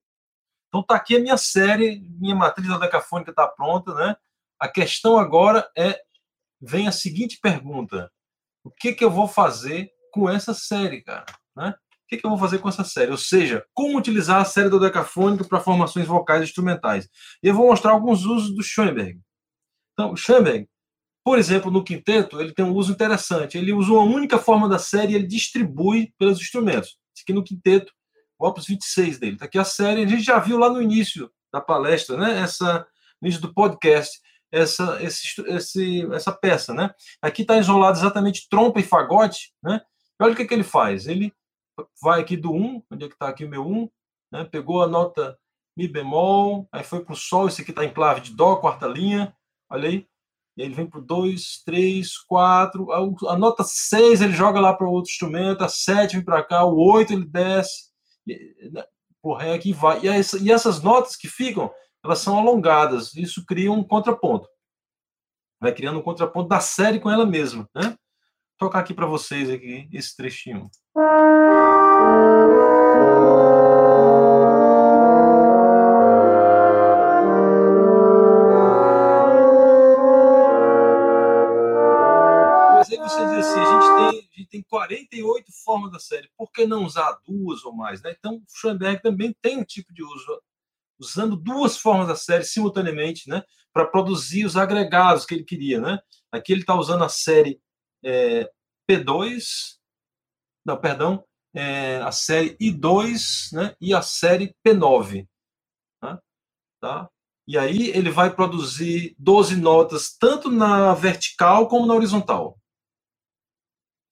Então tá aqui a minha série, minha matriz decafônica está pronta, né? A questão agora é vem a seguinte pergunta: o que que eu vou fazer com essa série, cara? Né? Que que eu vou fazer com essa série? Ou seja, como utilizar a série dodecafônica para formações vocais e instrumentais? E eu vou mostrar alguns usos do Schoenberg. Então, Schoenberg, por exemplo, no quinteto, ele tem um uso interessante. Ele usa uma única forma da série e ele distribui pelos instrumentos. Isso aqui no quinteto, o Opus 26 dele. Está aqui a série, a gente já viu lá no início da palestra, né? Essa, no início do podcast, essa, esse, esse, essa peça, né? Aqui está isolado exatamente trompa e fagote, né? E olha o que, que ele faz. Ele vai aqui do 1, onde é que está aqui o meu 1, né? Pegou a nota Mi bemol, aí foi para o Sol, esse aqui está em clave de Dó, quarta linha, olha aí. E ele vem para o 2, 3, 4. A, nota 6 ele joga lá para o outro instrumento, a 7 vem para cá, o 8 ele desce, né, por Ré aqui vai. E, essa, e essas notas que ficam, elas são alongadas. Isso cria um contraponto. Vai criando um contraponto da série com ela mesma, né? Tocar aqui para vocês aqui esse trechinho. Mas aí você diz assim, a gente, tem, a gente tem 48 formas da série, por que não usar duas ou mais? Né? Então, o Schoenberg também tem um tipo de uso, usando duas formas da série simultaneamente, né? para produzir os agregados que ele queria. Né? Aqui ele está usando a série é, P2, não, perdão, é, a série I2 né? e a série P9. Né? Tá? E aí ele vai produzir 12 notas, tanto na vertical como na horizontal.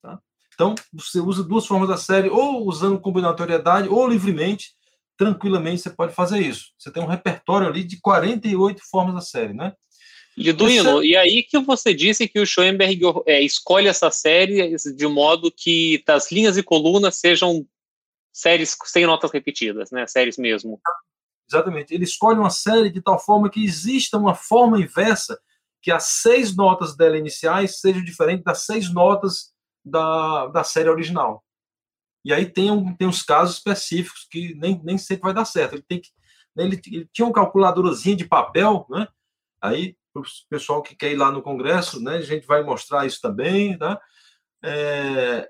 Tá? Então, você usa duas formas da série, ou usando combinatoriedade, ou livremente, tranquilamente você pode fazer isso. Você tem um repertório ali de 48 formas da série, né? Liduino, e aí que você disse que o Schoenberg é, escolhe essa série de modo que as linhas e colunas sejam séries sem notas repetidas, né? Séries mesmo. Exatamente. Ele escolhe uma série de tal forma que exista uma forma inversa que as seis notas dela iniciais sejam diferentes das seis notas da, da série original. E aí tem, um, tem uns casos específicos que nem, nem sempre vai dar certo. Ele, tem que, ele, ele tinha uma calculadorazinha de papel, né? Aí, o pessoal que quer ir lá no Congresso, né? A gente vai mostrar isso também, tá? É,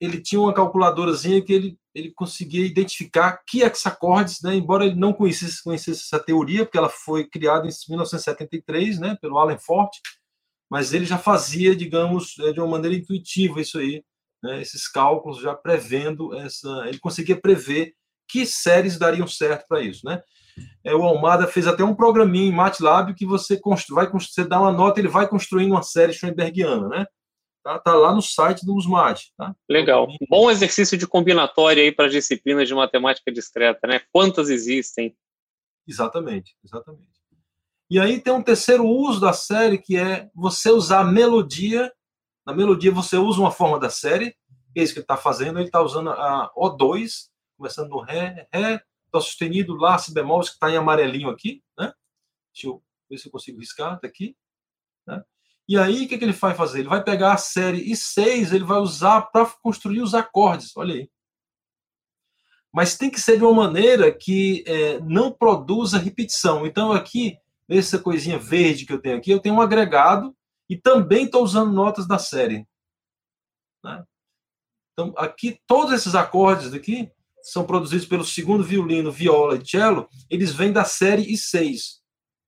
ele tinha uma calculadorazinha que ele, ele conseguia identificar que hexacordes, né? Embora ele não conhecesse, conhecesse essa teoria, porque ela foi criada em 1973, né? Pelo Alan Forte, mas ele já fazia, digamos, é, de uma maneira intuitiva isso aí, né, esses cálculos já prevendo essa. Ele conseguia prever que séries dariam certo para isso, né? É, o Almada fez até um programinha em MATLAB que você constru, vai você dá uma nota, ele vai construindo uma série Schoenbergiana, né? Tá, tá lá no site do USMAT, tá? Legal. Bom exercício de combinatória aí para disciplinas de matemática discreta, né? Quantas existem? Exatamente, exatamente. E aí tem um terceiro uso da série que é você usar melodia na melodia você usa uma forma da série, é isso que ele está fazendo, ele está usando a O2, começando no Ré, Ré, Dó sustenido, Lá, Si bemol, que está em amarelinho aqui, né? Deixa eu ver se eu consigo riscar, tá aqui. Né? E aí, o que, que ele vai fazer? Ele vai pegar a série I6, ele vai usar para construir os acordes, olha aí. Mas tem que ser de uma maneira que é, não produza repetição. Então, aqui, nessa coisinha verde que eu tenho aqui, eu tenho um agregado e também estou usando notas da série. Né? Então, aqui, todos esses acordes daqui são produzidos pelo segundo violino, viola e cello, eles vêm da série I6.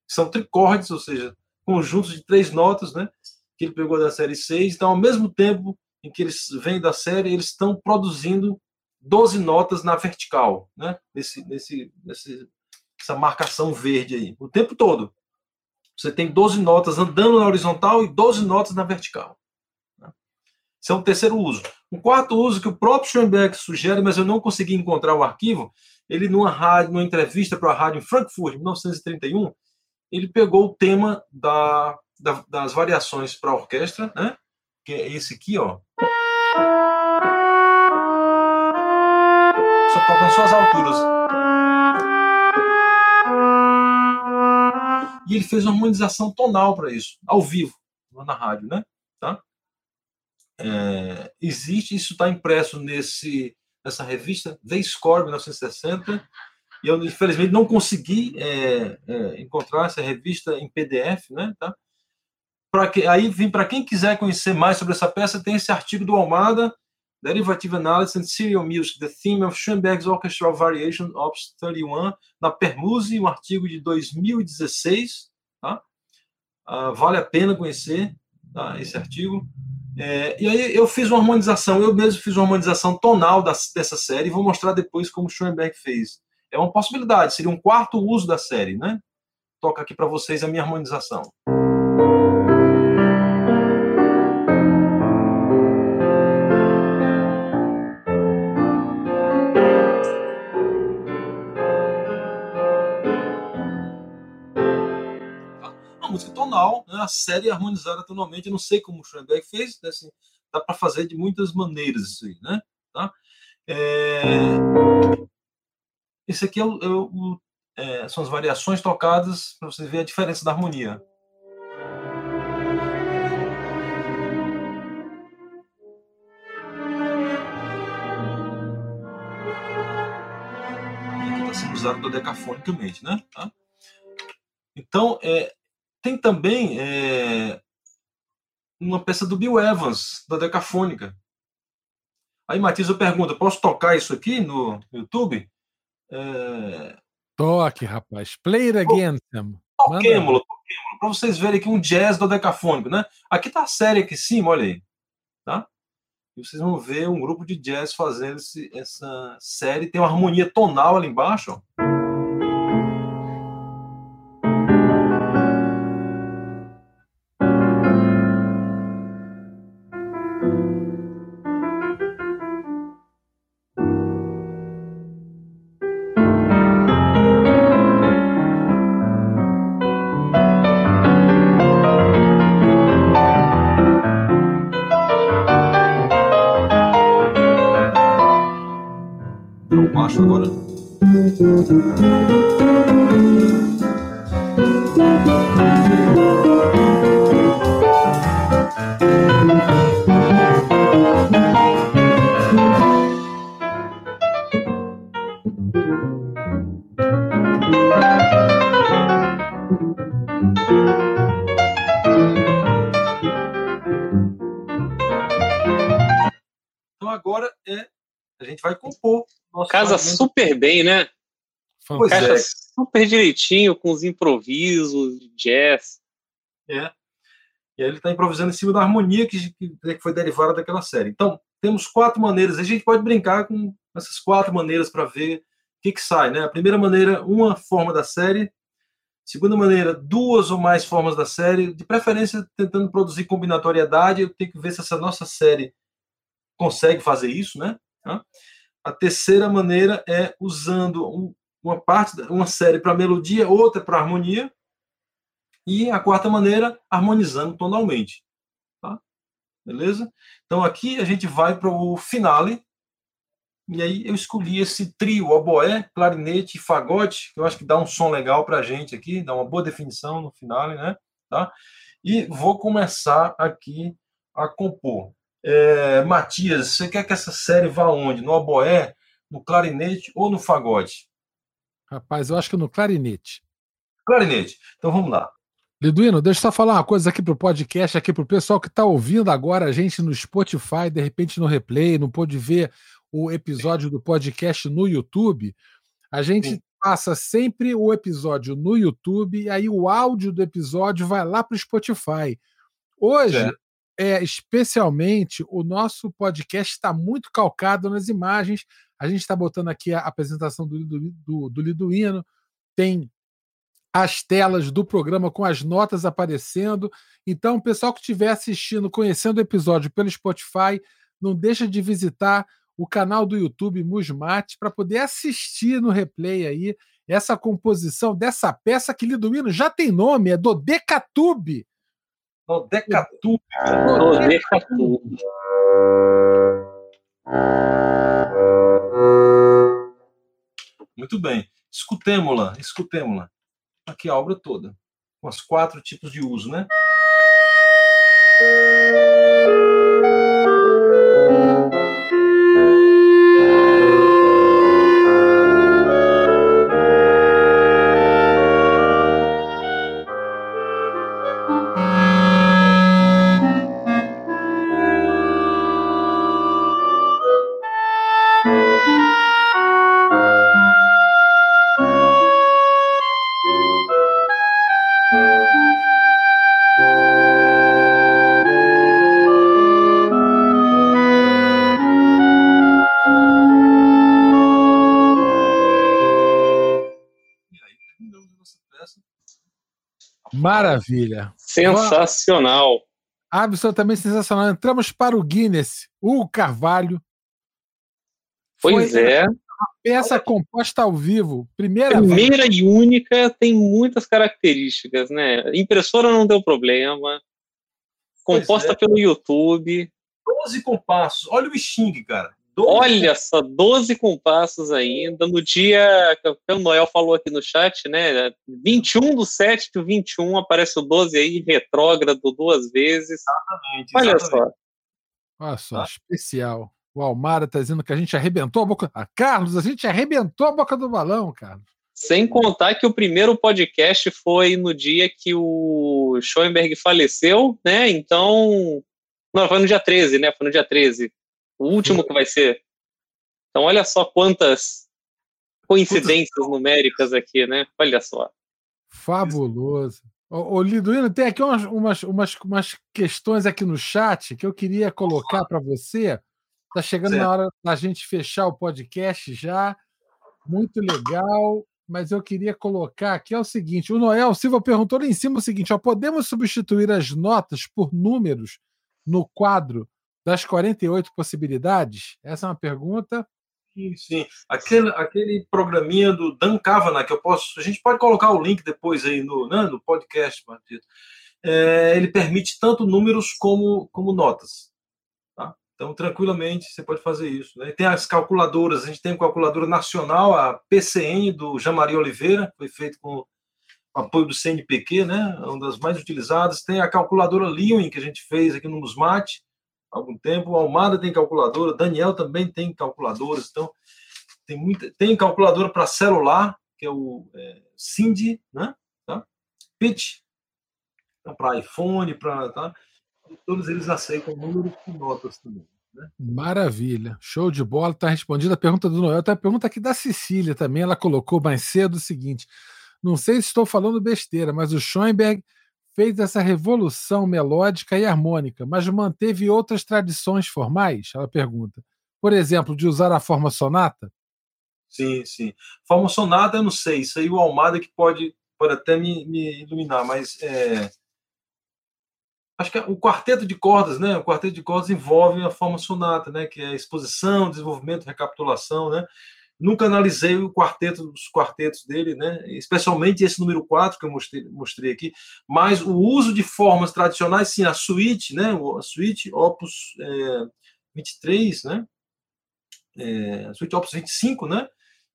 São tricordes, ou seja, conjuntos de três notas, né? Que ele pegou da série 6. Então, ao mesmo tempo em que eles vêm da série, eles estão produzindo 12 notas na vertical, né? Nesse, nesse, nesse, essa marcação verde aí, o tempo todo. Você tem 12 notas andando na horizontal e 12 notas na vertical. Esse é um terceiro uso. Um quarto uso que o próprio Schoenberg sugere, mas eu não consegui encontrar o arquivo, ele numa rádio, numa entrevista para a rádio em Frankfurt, em 1931, ele pegou o tema da, da, das variações para a orquestra, né? que é esse aqui, ó. Só tocando só as alturas. E ele fez uma harmonização tonal para isso, ao vivo, na rádio, né? Tá? É, existe, isso está impresso nesse, nessa revista The Score, 1960, e eu, infelizmente, não consegui é, é, encontrar essa revista em PDF, né? Tá? Pra que, aí, vim para quem quiser conhecer mais sobre essa peça, tem esse artigo do Almada, Derivative Analysis and Serial Music, The Theme of Schoenberg's Orchestral Variation, Op. 31, na Permuse, um artigo de 2016. Tá? Ah, vale a pena conhecer tá, esse artigo. É, e aí eu fiz uma harmonização, eu mesmo fiz uma harmonização tonal dessa série e vou mostrar depois como Schoenberg fez. É uma possibilidade, seria um quarto uso da série, né? Toca aqui para vocês a minha harmonização. Tonal, né? a série harmonizada tonalmente. Eu não sei como o Schoenberg fez, né? assim, dá para fazer de muitas maneiras isso aí, né? Tá? É... Esse aqui é o, é o, é, são as variações tocadas para você ver a diferença da harmonia. Está sendo usado dodecafonicamente, né? Tá? Então, é, tem também é, uma peça do Bill Evans, da Decafônica. Aí, Matias, eu pergunto, posso tocar isso aqui no YouTube? É... Toque, rapaz. Play it again, Sam. Toquemos para vocês verem aqui um jazz do decafônico, né? Aqui tá a série aqui em cima, olha aí. Tá? E vocês vão ver um grupo de jazz fazendo esse, essa série. Tem uma harmonia tonal ali embaixo, ó. Gente vai compor. nosso Casa super bem, né? Pois Caixa é. super direitinho, com os improvisos, jazz. É. E aí ele está improvisando em cima da harmonia que, que que foi derivada daquela série. Então, temos quatro maneiras. A gente pode brincar com essas quatro maneiras para ver o que, que sai. Né? A primeira maneira, uma forma da série. Segunda maneira, duas ou mais formas da série. De preferência, tentando produzir combinatoriedade. Eu tenho que ver se essa nossa série consegue fazer isso. Né? Tá? A terceira maneira é usando um- uma parte, uma série para melodia, outra para harmonia. E a quarta maneira, harmonizando tonalmente. Tá? Beleza? Então aqui a gente vai para o finale. E aí eu escolhi esse trio, oboé, clarinete e fagote, que eu acho que dá um som legal para a gente aqui, dá uma boa definição no finale, né? Tá? E vou começar aqui a compor. É, Matias, você quer que essa série vá onde? No oboé, no clarinete ou no fagote? Rapaz, eu acho que no clarinete. Clarinete. Então vamos lá. Liduíno, deixa eu só falar uma coisa aqui pro podcast, aqui pro pessoal que está ouvindo agora a gente no Spotify, de repente no replay, não pôde ver o episódio do podcast no YouTube. A gente Sim. passa sempre o episódio no YouTube e aí o áudio do episódio vai lá pro Spotify. Hoje. É especialmente, o nosso podcast está muito calcado nas imagens. A gente está botando aqui a apresentação do, do, do, tem as telas do programa com as notas aparecendo. Então, o pessoal que estiver assistindo, conhecendo o episódio pelo Spotify, não deixa de visitar o canal do YouTube Musmate para poder assistir no replay aí essa composição dessa peça que Liduíno já tem nome, é do Decatube. No Decatu. Decatu. Muito bem. Escutemos-la, escutemos-la. Aqui a obra toda, com os quatro tipos de uso, né? Maravilha. Sensacional. Absolutamente sensacional. Entramos para o Guinness. O Carvalho. Pois Foi é. Peça composta ao vivo. Primeira vez. Primeira e única tem muitas características, né? Impressora não deu problema. Composta é. pelo YouTube. 12 compassos. Olha o Sting, cara. 12 Olha só, 12 compassos ainda. No dia que o Noel falou aqui no chat, né? 21 do 7 do 21, aparece o 12 aí, retrógrado duas vezes. compassos, Olha exatamente. só. Olha só, Tá. especial. O Almara tá dizendo que a gente arrebentou a boca. Ah, Carlos, a gente arrebentou a boca do balão, Carlos. Sem contar que o primeiro podcast foi no dia que o Schoenberg faleceu, né? Então. Não, foi no dia 13, né? Foi no dia 13. O último que vai ser. Então, olha só quantas coincidências numéricas aqui, né? Olha só. Fabuloso. Ô, ô Liduíno, tem aqui umas, umas, umas, umas questões aqui no chat que eu queria colocar para você. Tá chegando Certo. na hora da gente fechar o podcast já. Muito legal. Mas eu queria colocar aqui é o seguinte: o Noel Silva perguntou lá em cima o seguinte: ó, podemos substituir as notas por números no quadro das 48 possibilidades? Essa é uma pergunta. Sim, sim. Aquele, aquele programinha do Dan Kavanagh, que eu posso. A gente pode colocar o link depois aí no, né, no podcast, Martito. É, ele permite tanto números como, como notas. Tá? Então, tranquilamente, você pode fazer isso. Né? Tem as calculadoras, a gente tem uma calculadora nacional, a PCN do Jean-Marie Oliveira, foi feito com apoio do CNPq, né? uma das mais utilizadas. Tem a calculadora Lewin, que a gente fez aqui no Musmat algum tempo. O Almada tem calculadora, Daniel também tem calculadoras. Então, tem, muita, tem calculadora para celular, que é o é, Cindy, né? Tá? Pitch, tá? para iPhone, para. Tá? Todos eles aceitam números com notas também. Né? Maravilha, show de bola. Está respondida a pergunta do Noel. Tem a pergunta aqui da Cecília também. Ela colocou mais cedo o seguinte: não sei se estou falando besteira, mas o Schoenberg fez essa revolução melódica e harmônica, mas manteve outras tradições formais? Ela pergunta. Por exemplo, de usar a forma sonata? Sim, sim. Forma sonata, eu não sei. Isso aí o Almada que pode, pode até me, me iluminar, mas é... acho que o quarteto de cordas, né? O quarteto de cordas envolve a forma sonata, né? Que é exposição, desenvolvimento, recapitulação, né? Nunca analisei o quarteto dos quartetos dele, né? especialmente esse número 4 que eu mostrei, mostrei aqui, mas o uso de formas tradicionais, sim, a suíte, né? a suíte Opus é, 23, né? É, a suíte Opus 25, né?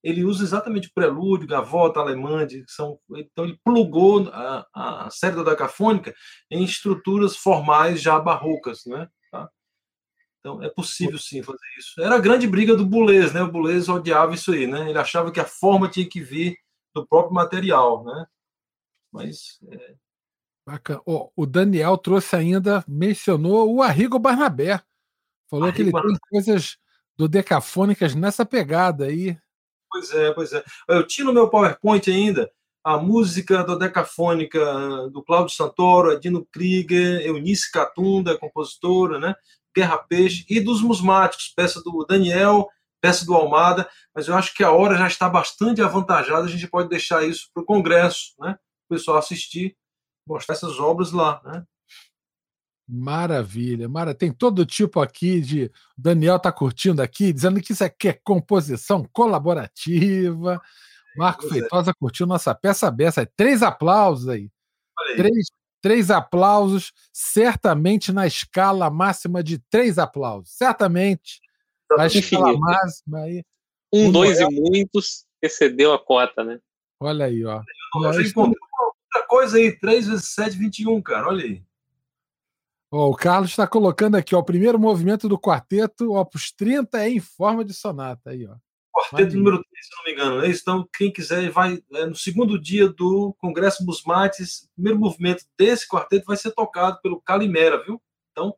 ele usa exatamente o prelúdio, gavota, alemã, são, então ele plugou a, a série da decafônica em estruturas formais já barrocas, né? Então é possível sim fazer isso. Era a grande briga do Boulez, né? O Boulez odiava isso aí, né? Ele achava que a forma tinha que vir do próprio material, né? Mas é... Bacana. Oh, o Daniel trouxe ainda, mencionou o Arrigo Barnabé. Falou Arrigo que ele Barnabé. tem coisas do Decafônicas nessa pegada aí. Pois é, pois é. Eu tinha no meu PowerPoint ainda a música do Decafônica do Cláudio Santoro, Adino Krieger, Eunice Catunda, compositora, né? Guerra Peixe e dos Musmáticos, peça do Daniel, peça do Almada, mas eu acho que a hora já está bastante avantajada, a gente pode deixar isso para o Congresso, né? o pessoal assistir, mostrar essas obras lá. Né? Maravilha, mara tem todo tipo aqui de Daniel está curtindo aqui, dizendo que isso aqui é composição colaborativa. Marco pois é. Feitosa é. curtiu nossa peça aberta. Três aplausos aí. aí. Três Três aplausos, certamente na escala máxima de três aplausos. Certamente na escala máxima aí. Um, dois Noel... e muitos excedeu a cota, né? Olha aí, ó. Já encontrou outra coisa aí, 3 vezes 7, 21, cara, olha aí. o Carlos está colocando aqui, ó, o primeiro movimento do quarteto, Opus 30, é em forma de sonata aí, ó. Quarteto número 3, se não me engano. Né? Então, quem quiser, vai é, no segundo dia do Congresso Musmates, o primeiro movimento desse quarteto vai ser tocado pelo Calimera, viu? Então,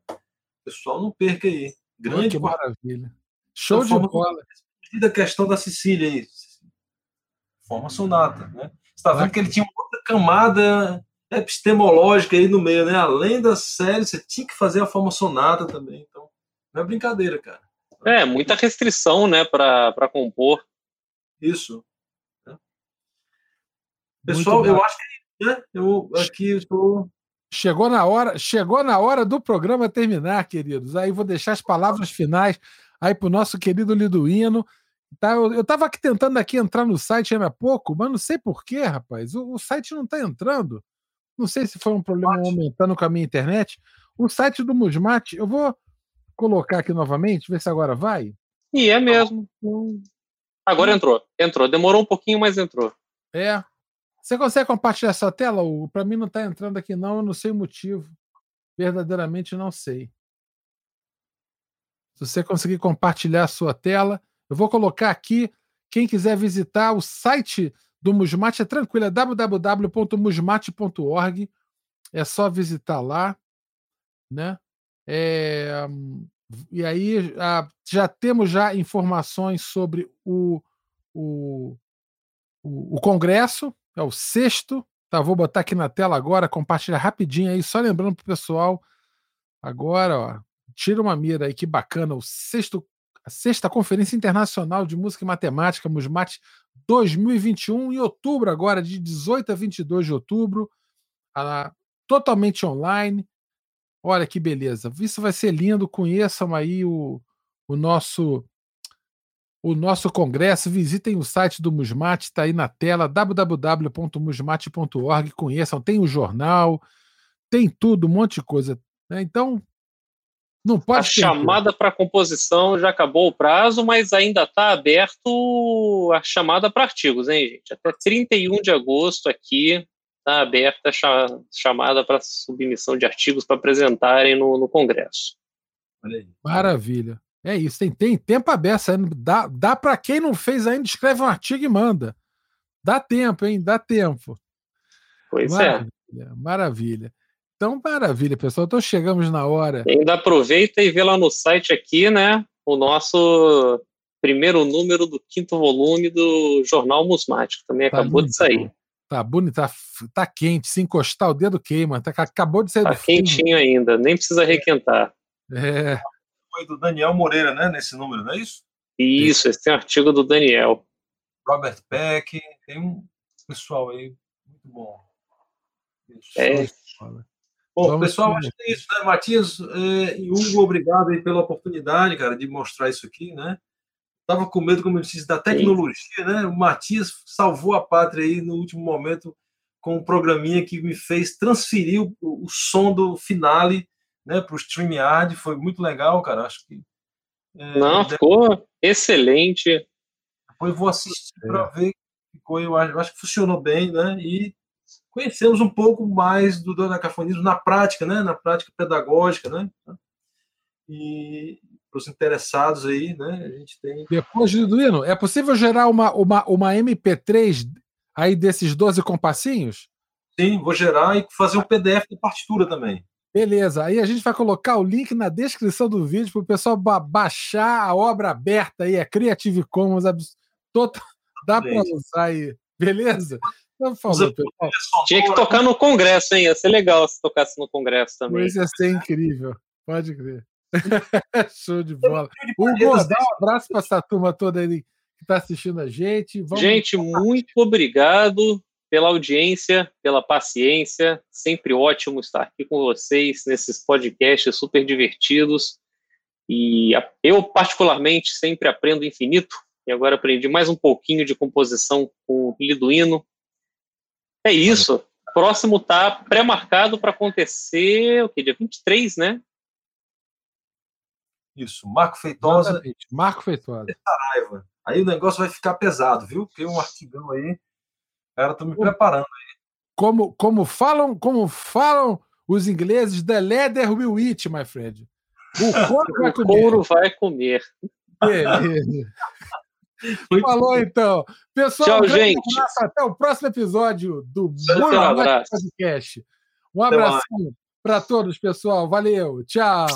pessoal, não perca aí. Grande oh, maravilha. Show então, de bola. A questão da Sicília aí. Forma sonata, né? Você está vendo que ele tinha outra camada epistemológica aí no meio, né? Além da série, você tinha que fazer a forma sonata também. Então, não é brincadeira, cara. É, muita restrição, né, para compor. Isso. Pessoal, eu acho que né, eu aqui estou. Chegou na hora, chegou na hora do programa terminar, queridos. Aí vou deixar as palavras finais aí para o nosso querido Liduíno. Tá, eu estava aqui tentando aqui entrar no site ainda há pouco, mas não sei porquê, rapaz. O, o site não está entrando. Não sei se foi um problema aumentando com a minha internet. O site do Musmate, eu vou colocar aqui novamente, ver se agora vai. E é mesmo. Agora entrou. Entrou. Demorou um pouquinho, mas entrou. É. Você consegue compartilhar sua tela? Para mim não está entrando aqui, não. Eu não sei o motivo. Verdadeiramente não sei. Se você conseguir compartilhar a sua tela, eu vou colocar aqui. Quem quiser visitar o site do Musmate é tranquilo, é www.musmate.org. É só visitar lá, né? É, e aí a, já temos já informações sobre o, o, o, o Congresso, é o sexto. Tá, vou botar aqui na tela agora, compartilhar rapidinho aí, só lembrando para o pessoal. Agora, ó, tira uma mira aí, que bacana. O sexto, a sexta Conferência Internacional de Música e Matemática, MUSMAT 2021, em outubro, agora, de 18 a 22 de outubro, a, totalmente online. Olha que beleza. Isso vai ser lindo. Conheçam aí o, o nosso o nosso congresso. Visitem o site do Musmate, está aí na tela, www.musmate.org. Conheçam, tem o jornal, tem tudo, um monte de coisa. Né? Então, Não pode a chamada para composição já acabou o prazo, mas ainda está aberto a chamada para artigos, hein, gente? Até 31 de agosto aqui está aberta a chamada para submissão de artigos para apresentarem no, no Congresso. Maravilha. É isso, tem, tem tempo aberto. Dá, dá para quem não fez ainda, escreve um artigo e manda. Dá tempo, hein? Dá tempo. Pois maravilha, é. Maravilha. Então, maravilha, pessoal. Então chegamos na hora. E ainda aproveita e vê lá no site aqui, né? O nosso primeiro número do quinto volume do Jornal Musmático. Também tá acabou de sair. Tá bonito, tá, tá, quente. Se encostar, o dedo queima. Tá, acabou de sair tá do quentinho ainda, nem precisa requentar. É. Foi do Daniel Moreira, né? Nesse número, não é isso? Isso, esse tem um artigo do Daniel. Robert Peck, tem um pessoal aí muito bom. Isso. É. Bom, Vamos pessoal, acho que é isso, né? Matias é, e Hugo, obrigado aí pela oportunidade, cara, de mostrar isso aqui, né? Tava com medo, como eu disse, da tecnologia, né? O Matias salvou a pátria aí no último momento com um programinha que me fez transferir o, o som do finale né, para o StreamYard. Foi muito legal, cara. Acho que. É, Não, deve... ficou excelente. Depois vou assistir é. para ver. Ficou, eu acho, eu acho que funcionou bem, né? E conhecemos um pouco mais do dodecafonismo na prática, né? Na prática pedagógica, né? E para os interessados aí, né? A gente tem. Depois, Liduino, é possível gerar uma, uma, uma MP3 aí desses 12 compassinhos? Sim, vou gerar e fazer um PDF de partitura também. Beleza, aí a gente vai colocar o link na descrição do vídeo para o pessoal ba baixar a obra aberta aí, a Creative Commons, total, dá para usar aí, beleza? Então, falou, Tinha que tocar no Congresso, hein? Ia ser legal se tocasse no Congresso também. Pois ia ser incrível, pode crer. Show de bola. Um abraço para essa turma toda aí que está assistindo a gente. Vamos gente, muito obrigado pela audiência, pela paciência. Sempre ótimo estar aqui com vocês nesses podcasts super divertidos. E eu, particularmente, sempre aprendo infinito. E agora aprendi mais um pouquinho de composição com o Liduino. É isso. Próximo está pré-marcado para acontecer o que? Dia 23, né? Isso, Marco Feitosa. Exatamente. Marco Feitosa. Aí o negócio vai ficar pesado, viu? Tem um artigão aí. Cara, tô me preparando aí. Como, como falam, como falam os ingleses, the leather will eat, my friend. O couro vai comer. O couro vai comer. Beleza. Falou então. Pessoal, Tchau, um gente. Abraço, até o próximo episódio do Muito Podcast. Um abraço para todos, pessoal. Valeu. Tchau.